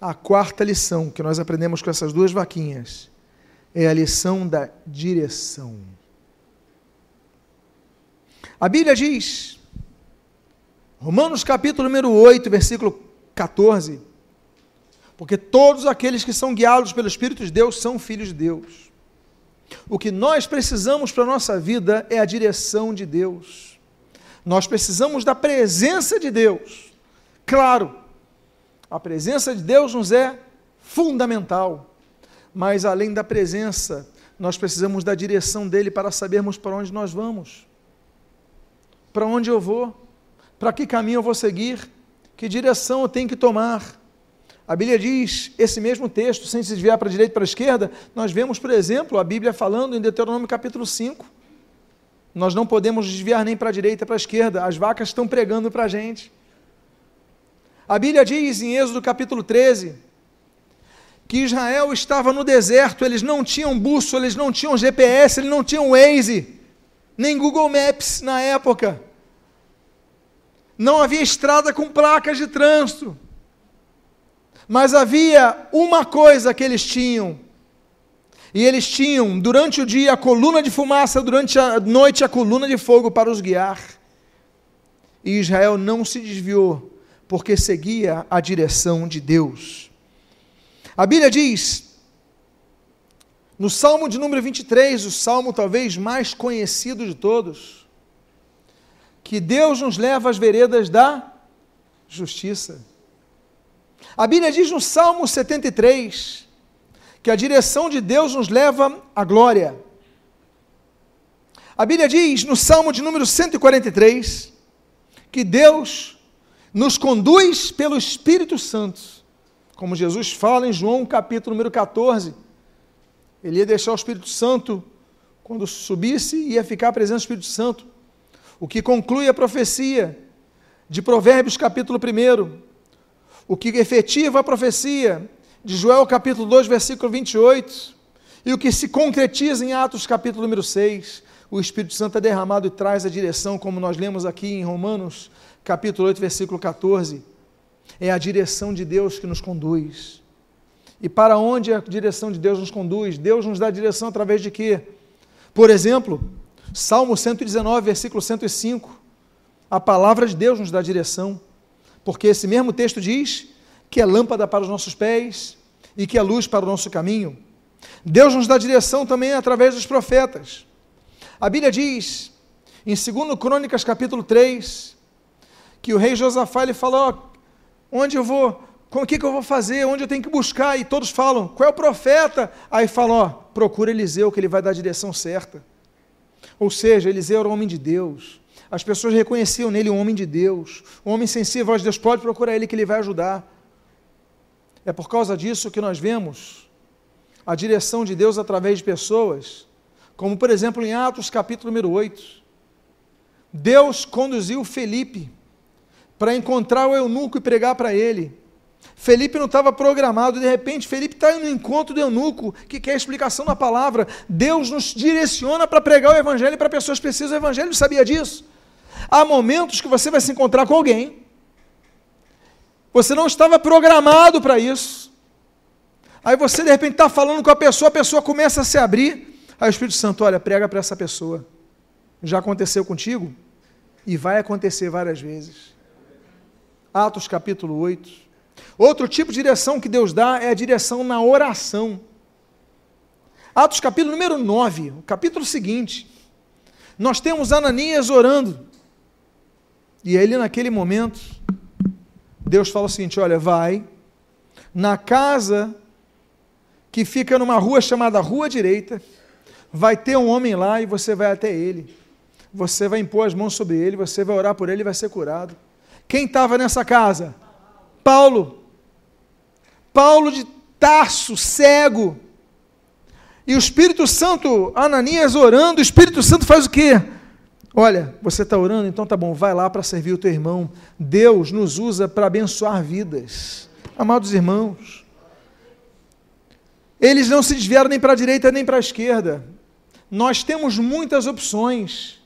A quarta lição que nós aprendemos com essas duas vaquinhas é a lição da direção. A Bíblia diz, Romanos capítulo número 8, versículo 14, porque todos aqueles que são guiados pelo Espírito de Deus são filhos de Deus. O que nós precisamos para a nossa vida é a direção de Deus. Nós precisamos da presença de Deus. Claro, a presença de Deus nos é fundamental, mas além da presença, nós precisamos da direção dele para sabermos para onde nós vamos. Para onde eu vou? Para que caminho eu vou seguir? Que direção eu tenho que tomar? A Bíblia diz, esse mesmo texto, sem se desviar para a direita e para a esquerda, nós vemos, por exemplo, a Bíblia falando em Deuteronômio capítulo 5. Nós não podemos desviar nem para a direita e para a esquerda, as vacas estão pregando para a gente. A Bíblia diz em Êxodo capítulo 13 que Israel estava no deserto, eles não tinham bússola, eles não tinham GPS, eles não tinham Waze, nem Google Maps na época. Não havia estrada com placas de trânsito. Mas havia uma coisa que eles tinham. E eles tinham, durante o dia, a coluna de fumaça, durante a noite, a coluna de fogo para os guiar. E Israel não se desviou, porque seguia a direção de Deus. A Bíblia diz, no Salmo de número 23, o salmo talvez mais conhecido de todos, que Deus nos leva às veredas da justiça. A Bíblia diz no Salmo 73 que a direção de Deus nos leva à glória. A Bíblia diz no Salmo de número 143 que Deus nos conduz pelo Espírito Santo. Como Jesus fala em João capítulo número 14, ele ia deixar o Espírito Santo quando subisse ia ficar presente o Espírito Santo. O que conclui a profecia de Provérbios capítulo 1, o que efetiva a profecia de Joel capítulo 2, versículo 28, E o que se concretiza em Atos capítulo número 6, o Espírito Santo é derramado e traz a direção, como nós lemos aqui em Romanos capítulo 8, versículo 14. É a direção de Deus que nos conduz. E para onde a direção de Deus nos conduz? Deus nos dá direção através de quê? Por exemplo, Salmo 119, versículo 105. A palavra de Deus nos dá direção, porque esse mesmo texto diz que é lâmpada para os nossos pés e que é luz para o nosso caminho. Deus nos dá direção também através dos profetas. A Bíblia diz, em 2 Crônicas capítulo 3, que o rei Josafá ele falou: onde eu vou, o que, que eu vou fazer, onde eu tenho que buscar? E todos falam: qual é o profeta? Aí falam: procura Eliseu, que ele vai dar a direção certa. Ou seja, Eliseu era um homem de Deus. As pessoas reconheciam nele um homem de Deus, um homem sensível a Deus. Pode procurar ele que ele vai ajudar. É por causa disso que nós vemos a direção de Deus através de pessoas, como por exemplo em Atos capítulo número 8. Deus conduziu Felipe para encontrar o eunuco e pregar para ele. Felipe não estava programado, de repente Felipe está no encontro do eunuco, que quer a explicação da palavra. Deus nos direciona para pregar o evangelho para pessoas que precisam do evangelho, sabia disso? Há momentos que você vai se encontrar com alguém, você não estava programado para isso. Aí você de repente está falando com a pessoa, a pessoa começa a se abrir. Aí o Espírito Santo, olha, prega para essa pessoa. Já aconteceu contigo? E vai acontecer várias vezes. Atos capítulo 8. Outro tipo de direção que Deus dá é a direção na oração. Atos capítulo número 9, o capítulo seguinte. Nós temos Ananias orando. E ele, naquele momento, Deus fala o seguinte: olha, vai na casa que fica numa rua chamada Rua Direita, vai ter um homem lá e você vai até ele. Você vai impor as mãos sobre ele, você vai orar por ele e vai ser curado. Quem estava nessa casa? Paulo. Paulo de Tarso, cego. E o Espírito Santo, Ananias orando, o Espírito Santo faz o quê? Olha, você está orando, então tá bom, vai lá para servir o teu irmão. Deus nos usa para abençoar vidas. Amados irmãos, eles não se desviaram nem para a direita nem para a esquerda. Nós temos muitas opções.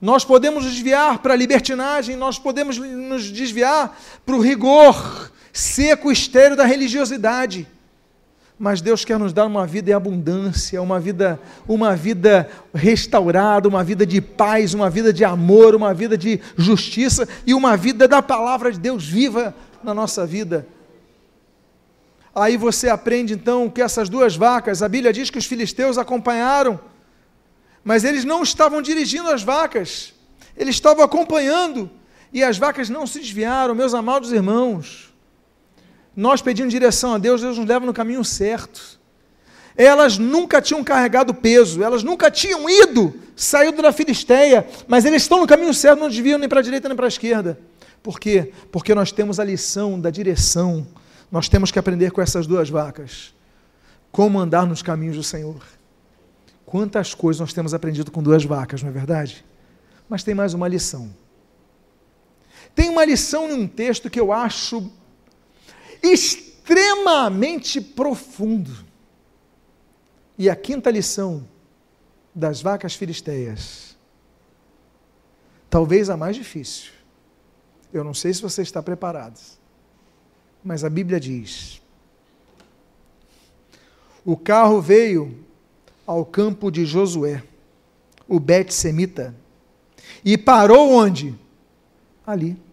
Nós podemos nos desviar para a libertinagem, nós podemos nos desviar para o rigor seco, estéreo da religiosidade mas Deus quer nos dar uma vida em abundância, uma vida, uma vida restaurada, uma vida de paz, uma vida de amor, uma vida de justiça e uma vida da palavra de Deus viva na nossa vida. Aí você aprende então que essas duas vacas, a Bíblia diz que os filisteus acompanharam, mas eles não estavam dirigindo as vacas, eles estavam acompanhando, e as vacas não se desviaram, meus amados irmãos nós pedindo direção a Deus, Deus nos leva no caminho certo. Elas nunca tinham carregado peso, elas nunca tinham ido, saído da Filisteia, mas eles estão no caminho certo, não desviam nem para a direita nem para a esquerda. Por quê? Porque nós temos a lição da direção. Nós temos que aprender com essas duas vacas. Como andar nos caminhos do Senhor. Quantas coisas nós temos aprendido com duas vacas, não é verdade? Mas tem mais uma lição. Tem uma lição em um texto que eu acho extremamente profundo. E a quinta lição das vacas filisteias, talvez a mais difícil. Eu não sei se você está preparado, mas a Bíblia diz: o carro veio ao campo de Josué, o Bet-Semita, e parou onde? Ali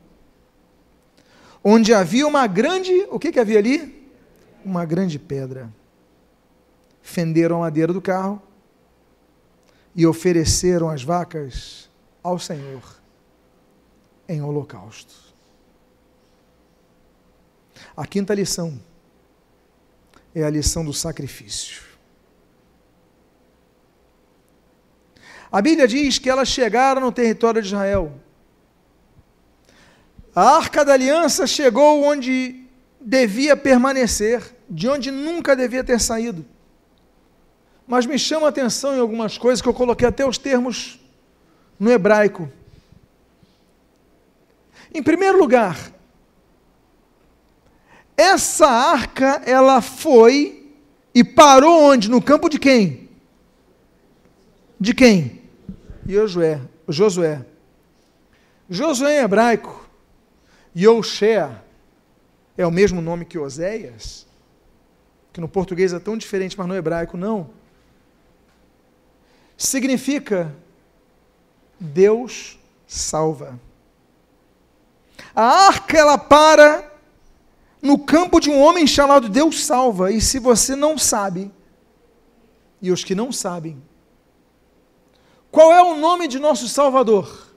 onde havia uma grande, o que, que havia ali? Uma grande pedra. Fenderam a madeira do carro e ofereceram as vacas ao Senhor em holocausto. A quinta lição é a lição do sacrifício. A Bíblia diz que elas chegaram no território de Israel a arca da aliança chegou onde devia permanecer, de onde nunca devia ter saído. Mas me chama a atenção em algumas coisas que eu coloquei até os termos no hebraico. Em primeiro lugar, essa arca ela foi E parou onde? No campo de quem? De quem? Josué. Josué. Josué em hebraico, Yoshea, é o mesmo nome que Oséias, que no português é tão diferente, mas no hebraico não. Significa Deus salva. A arca ela para no campo de um homem chamado Deus salva. E se você não sabe, e os que não sabem, qual é o nome de nosso Salvador?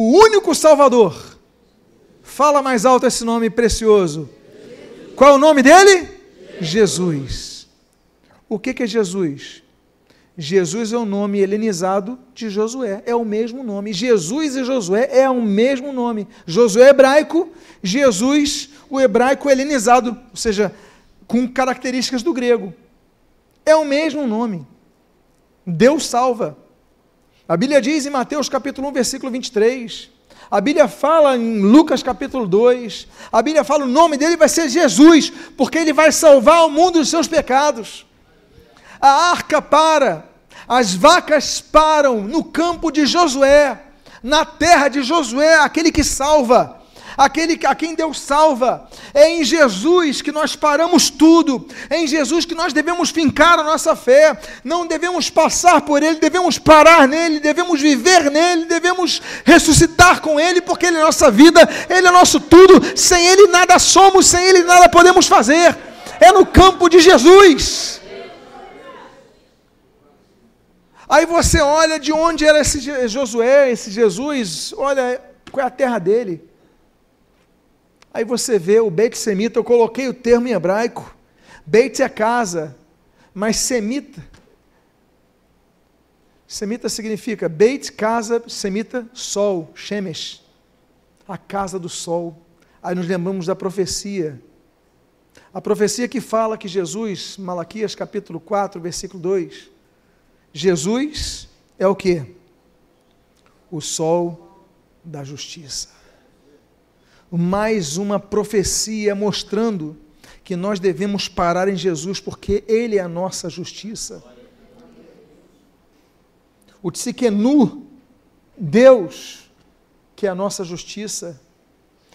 O único Salvador. Fala mais alto esse nome precioso. Qual é o nome dele? Jesus. O que, que é Jesus? Jesus é o nome helenizado de Josué, é o mesmo nome. Jesus e Josué é o mesmo nome. Josué é hebraico, Jesus, o hebraico helenizado, ou seja, com características do grego. É o mesmo nome. Deus salva. A Bíblia diz em Mateus capítulo 1, versículo 23. A Bíblia fala em Lucas capítulo 2. A Bíblia fala o nome dele vai ser Jesus, porque ele vai salvar o mundo dos seus pecados. A arca para, as vacas param no campo de Josué, na terra de Josué, aquele que salva aquele a quem Deus salva. É em Jesus que nós paramos tudo, é em Jesus que nós devemos fincar a nossa fé, não devemos passar por Ele, devemos parar nele, devemos viver nele, devemos ressuscitar com Ele, porque Ele é nossa vida, Ele é nosso tudo, sem Ele nada somos, sem Ele nada podemos fazer. É no campo de Jesus. Aí você olha de onde era esse Josué, esse Jesus, olha qual é a terra dele. Aí você vê o Beit Semita, eu coloquei o termo em hebraico. Beit é casa, mas Semita. Semita significa Beit, casa, Semita, sol, Shemesh. A casa do sol. Aí nos lembramos da profecia. A profecia que fala que Jesus, Malaquias capítulo 4, versículo 2, Jesus é o que? O sol da justiça. Mais uma profecia mostrando que nós devemos parar em Jesus porque Ele é a nossa justiça. O Tzikenu, Deus, que é a nossa justiça,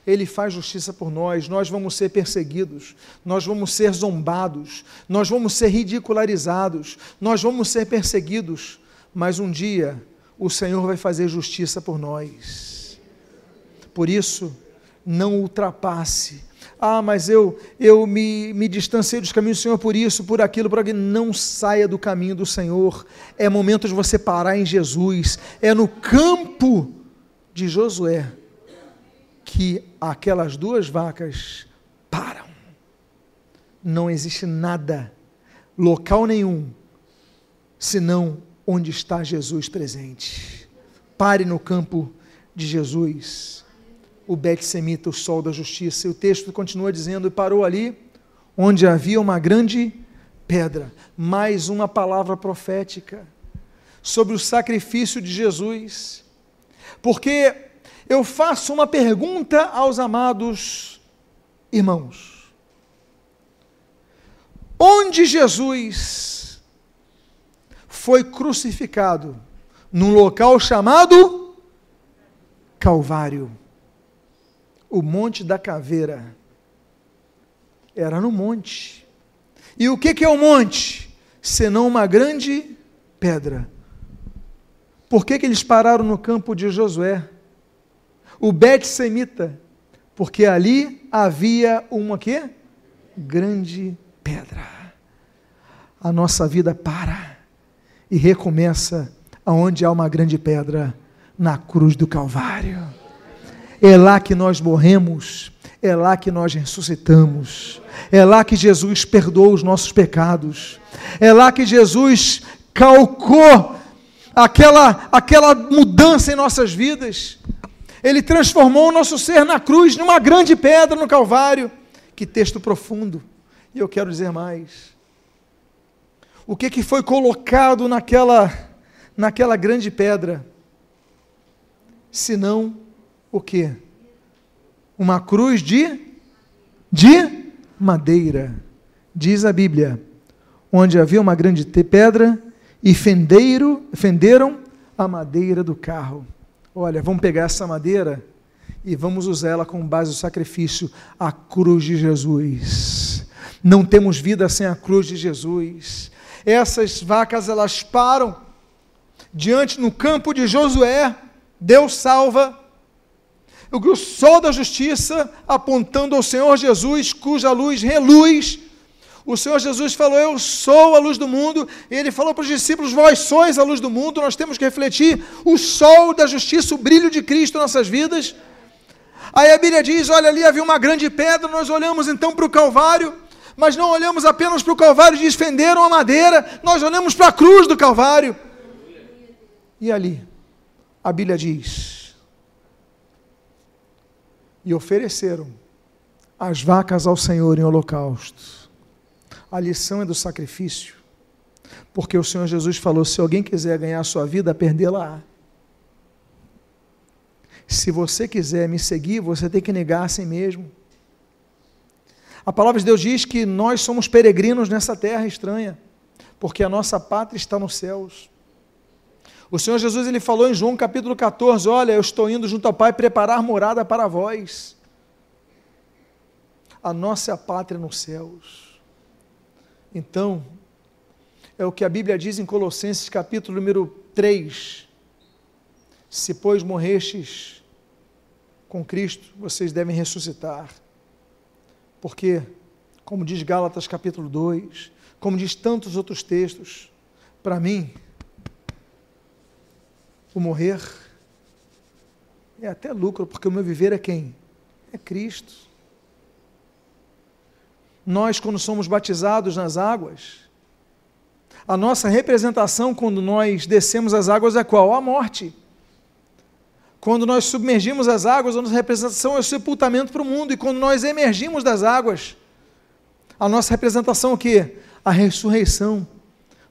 ele faz justiça por nós, nós vamos ser perseguidos, nós vamos ser zombados, nós vamos ser ridicularizados, nós vamos ser perseguidos, mas um dia o Senhor vai fazer justiça por nós. Por isso, não ultrapasse. Ah, mas eu eu me, me distanciei dos caminhos do Senhor por isso, por aquilo, por aquilo. Não saia do caminho do Senhor. É momento de você parar em Jesus. É no campo de Josué que aquelas duas vacas param. Não existe nada, local nenhum, senão onde está Jesus presente. Pare no campo de Jesus. O Bet-Semita, o sol da justiça. E o texto continua dizendo: e parou ali, onde havia uma grande pedra. Mais uma palavra profética sobre o sacrifício de Jesus. Porque eu faço uma pergunta aos amados irmãos. Onde Jesus foi crucificado? Num local chamado Calvário, o Monte da Caveira. Era no monte. E o que, é o monte? Senão uma grande pedra. Por que, que eles pararam no campo de Josué? o Bet-Semita, porque ali havia uma quê? Grande pedra. A nossa vida para e recomeça aonde há uma grande pedra, na cruz do Calvário. É lá que nós morremos, é lá que nós ressuscitamos, é lá que Jesus perdoou os nossos pecados, é lá que Jesus calcou aquela, aquela mudança em nossas vidas. Ele transformou o nosso ser na cruz, numa grande pedra no Calvário. Que texto profundo. E eu quero dizer mais. O que, que foi colocado naquela, naquela grande pedra? Senão o que? Uma cruz de, de madeira. diz a Bíblia, onde havia uma grande pedra e fendeiro, fenderam a madeira do carro. Olha, vamos pegar essa madeira e vamos usar ela como base do sacrifício, a cruz de Jesus. Não temos vida sem a cruz de Jesus. Essas vacas elas param diante no campo de Josué, Deus salva. O sol da justiça apontando ao Senhor Jesus, cuja luz reluz o Senhor Jesus falou: Eu sou a luz do mundo. E ele falou para os discípulos: Vós sois a luz do mundo. Nós temos que refletir o sol da justiça, o brilho de Cristo em nossas vidas. Aí a Bíblia diz: Olha, ali havia uma grande pedra. Nós olhamos então para o Calvário, mas não olhamos apenas para o Calvário e desfenderam a madeira. Nós olhamos para a cruz do Calvário. E ali, a Bíblia diz: E ofereceram as vacas ao Senhor em holocausto a lição é do sacrifício. Porque o Senhor Jesus falou: se alguém quiser ganhar a sua vida, perdê-la. Se você quiser me seguir, você tem que negar a si mesmo. A palavra de Deus diz que nós somos peregrinos nessa terra estranha, porque a nossa pátria está nos céus. O Senhor Jesus ele falou em João capítulo 14: Olha, eu estou indo junto ao Pai preparar morada para vós. A nossa pátria nos céus. Então, é o que a Bíblia diz em Colossenses capítulo número 3. Se, pois, morrestes com Cristo, vocês devem ressuscitar. Porque, como diz Gálatas capítulo 2, como diz tantos outros textos, para mim, o morrer é até lucro, porque o meu viver é quem? É Cristo. Nós, quando somos batizados nas águas, a nossa representação quando nós descemos as águas é qual? A morte. Quando nós submergimos as águas, a nossa representação é o sepultamento para o mundo. E quando nós emergimos das águas, a nossa representação é o quê? A ressurreição.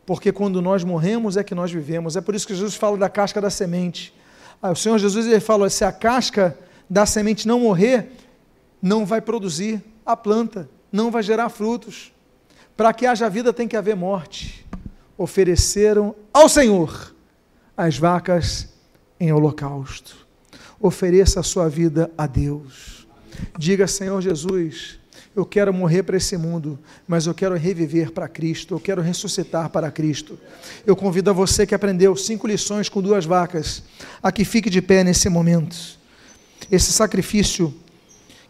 Porque quando nós morremos é que nós vivemos. É por isso que Jesus fala da casca da semente. Ah, o Senhor Jesus ele fala: se a casca da semente não morrer, não vai produzir a planta não vai gerar frutos. Para que haja vida tem que haver morte. Ofereceram ao Senhor as vacas em holocausto. Ofereça a sua vida a Deus. Diga, Senhor Jesus, eu quero morrer para esse mundo, mas eu quero reviver para Cristo, eu quero ressuscitar para Cristo. Eu convido a você que aprendeu cinco lições com duas vacas, a que fique de pé nesse momento. Esse sacrifício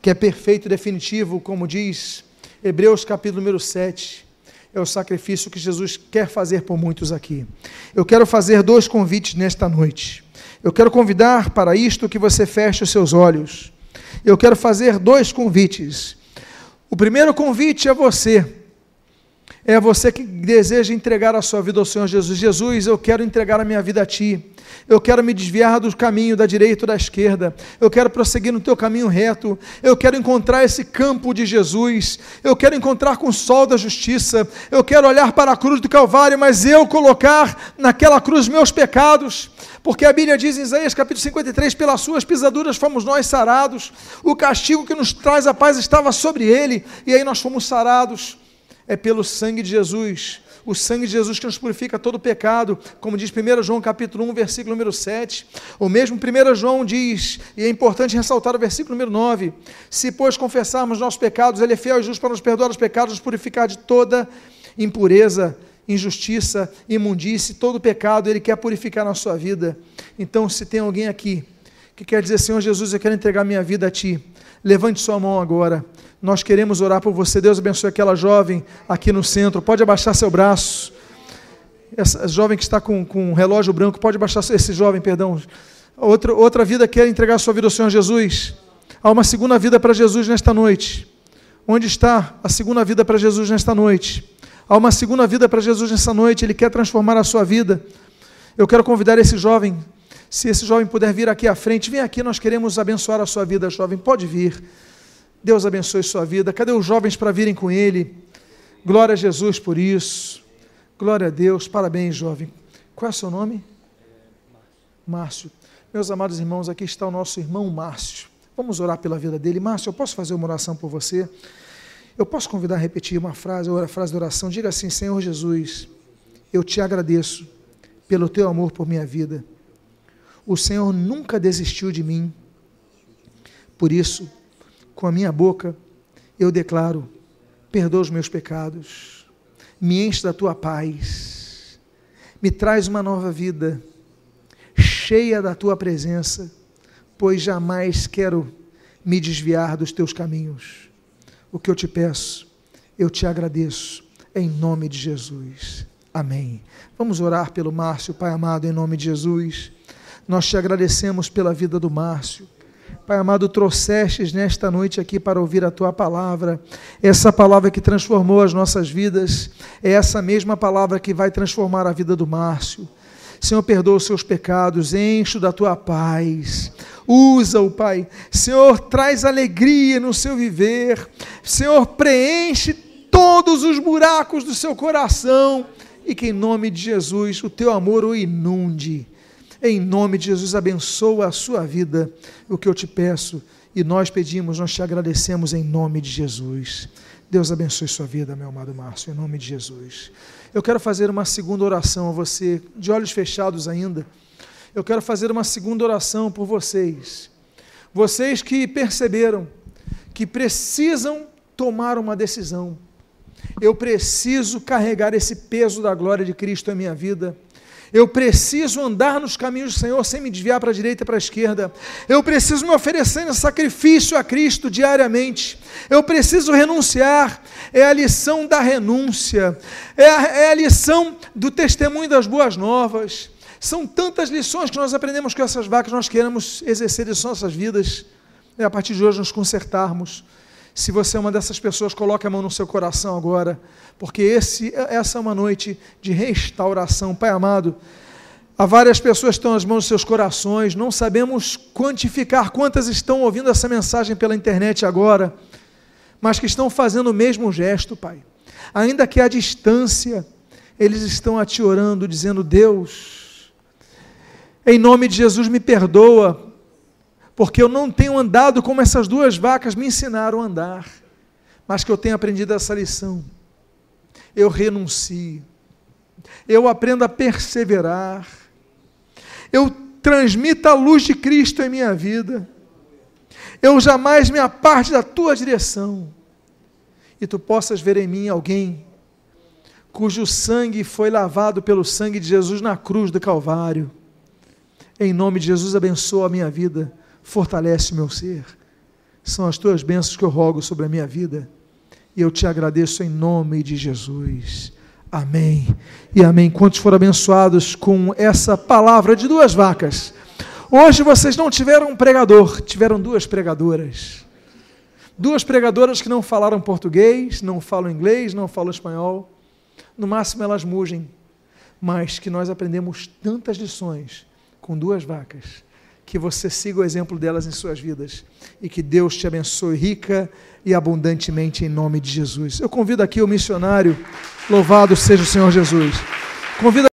que é perfeito e definitivo, como diz Hebreus capítulo número 7 é o sacrifício que Jesus quer fazer por muitos aqui. Eu quero fazer dois convites nesta noite. Eu quero convidar para isto que você feche os seus olhos. Eu quero fazer dois convites. O primeiro convite é você. É você que deseja entregar a sua vida ao Senhor Jesus. Jesus, eu quero entregar a minha vida a Ti. Eu quero me desviar do caminho da direita ou da esquerda. Eu quero prosseguir no teu caminho reto. Eu quero encontrar esse campo de Jesus. Eu quero encontrar com o sol da justiça. Eu quero olhar para a cruz do Calvário, mas eu colocar naquela cruz meus pecados. Porque a Bíblia diz em Isaías capítulo 53: pelas suas pisaduras fomos nós sarados. O castigo que nos traz a paz estava sobre ele, e aí nós fomos sarados. É pelo sangue de Jesus o sangue de Jesus que nos purifica todo o pecado, como diz 1 João capítulo 1, versículo número 7. O mesmo 1 João diz, e é importante ressaltar o versículo número 9: Se, pois, confessarmos nossos pecados, Ele é fiel e justo para nos perdoar os pecados, nos purificar de toda impureza, injustiça, imundície, todo pecado, Ele quer purificar na sua vida. Então, se tem alguém aqui que quer dizer, Senhor Jesus, eu quero entregar minha vida a Ti, levante sua mão agora. Nós queremos orar por você. Deus abençoe aquela jovem aqui no centro. Pode abaixar seu braço. Essa jovem que está com, com um relógio branco, pode abaixar esse jovem, perdão. Outra, outra vida quer entregar sua vida ao Senhor Jesus. Há uma segunda vida para Jesus nesta noite. Onde está a segunda vida para Jesus nesta noite? Há uma segunda vida para Jesus nesta noite. Ele quer transformar a sua vida. Eu quero convidar esse jovem. Se esse jovem puder vir aqui à frente, vem aqui, nós queremos abençoar a sua vida, jovem. Pode vir. Deus abençoe sua vida. Cadê os jovens para virem com ele? Glória a Jesus por isso. Glória a Deus. Parabéns, jovem. Qual é o seu nome? Márcio. Meus amados irmãos, aqui está o nosso irmão Márcio. Vamos orar pela vida dele. Márcio, eu posso fazer uma oração por você? Eu posso convidar a repetir uma frase, a frase de oração? Diga assim: Senhor Jesus, eu te agradeço pelo teu amor por minha vida. O Senhor nunca desistiu de mim. Por isso, com a minha boca, eu declaro: perdoa os meus pecados, me enche da tua paz, me traz uma nova vida, cheia da tua presença, pois jamais quero me desviar dos teus caminhos. O que eu te peço, eu te agradeço, em nome de Jesus. Amém. Vamos orar pelo Márcio, Pai amado, em nome de Jesus. Nós te agradecemos pela vida do Márcio. Pai amado, trouxestes nesta noite aqui para ouvir a tua palavra, essa palavra que transformou as nossas vidas, é essa mesma palavra que vai transformar a vida do Márcio. Senhor, perdoa os seus pecados, enche da tua paz. Usa-o, Pai. Senhor, traz alegria no seu viver. Senhor, preenche todos os buracos do seu coração e que em nome de Jesus o teu amor o inunde. Em nome de Jesus, abençoa a sua vida. O que eu te peço e nós pedimos, nós te agradecemos em nome de Jesus. Deus abençoe sua vida, meu amado Márcio, em nome de Jesus. Eu quero fazer uma segunda oração a você, de olhos fechados ainda. Eu quero fazer uma segunda oração por vocês. Vocês que perceberam que precisam tomar uma decisão. Eu preciso carregar esse peso da glória de Cristo em minha vida. Eu preciso andar nos caminhos do Senhor sem me desviar para a direita e para a esquerda. Eu preciso me oferecer em sacrifício a Cristo diariamente. Eu preciso renunciar. É a lição da renúncia. É a, é a lição do testemunho das boas novas. São tantas lições que nós aprendemos com essas vacas, nós queremos exercer isso em nossas vidas. É a partir de hoje nos consertarmos. Se você é uma dessas pessoas, coloque a mão no seu coração agora, porque esse, essa é uma noite de restauração. Pai amado, há várias pessoas que estão as mãos nos seus corações, não sabemos quantificar quantas estão ouvindo essa mensagem pela internet agora, mas que estão fazendo o mesmo gesto, Pai. Ainda que à distância, eles estão a te orando, dizendo: Deus, em nome de Jesus, me perdoa porque eu não tenho andado como essas duas vacas me ensinaram a andar, mas que eu tenho aprendido essa lição. Eu renuncio, eu aprendo a perseverar, eu transmito a luz de Cristo em minha vida, eu jamais me aparte da tua direção, e tu possas ver em mim alguém cujo sangue foi lavado pelo sangue de Jesus na cruz do Calvário. Em nome de Jesus, abençoa a minha vida fortalece meu ser. São as tuas bênçãos que eu rogo sobre a minha vida. E eu te agradeço em nome de Jesus. Amém. E amém. Quantos foram abençoados com essa palavra de duas vacas? Hoje vocês não tiveram um pregador, tiveram duas pregadoras. Duas pregadoras que não falaram português, não falam inglês, não falam espanhol. No máximo elas mugem. Mas que nós aprendemos tantas lições com duas vacas que você siga o exemplo delas em suas vidas e que Deus te abençoe rica e abundantemente em nome de Jesus. Eu convido aqui o missionário, louvado seja o Senhor Jesus. Convido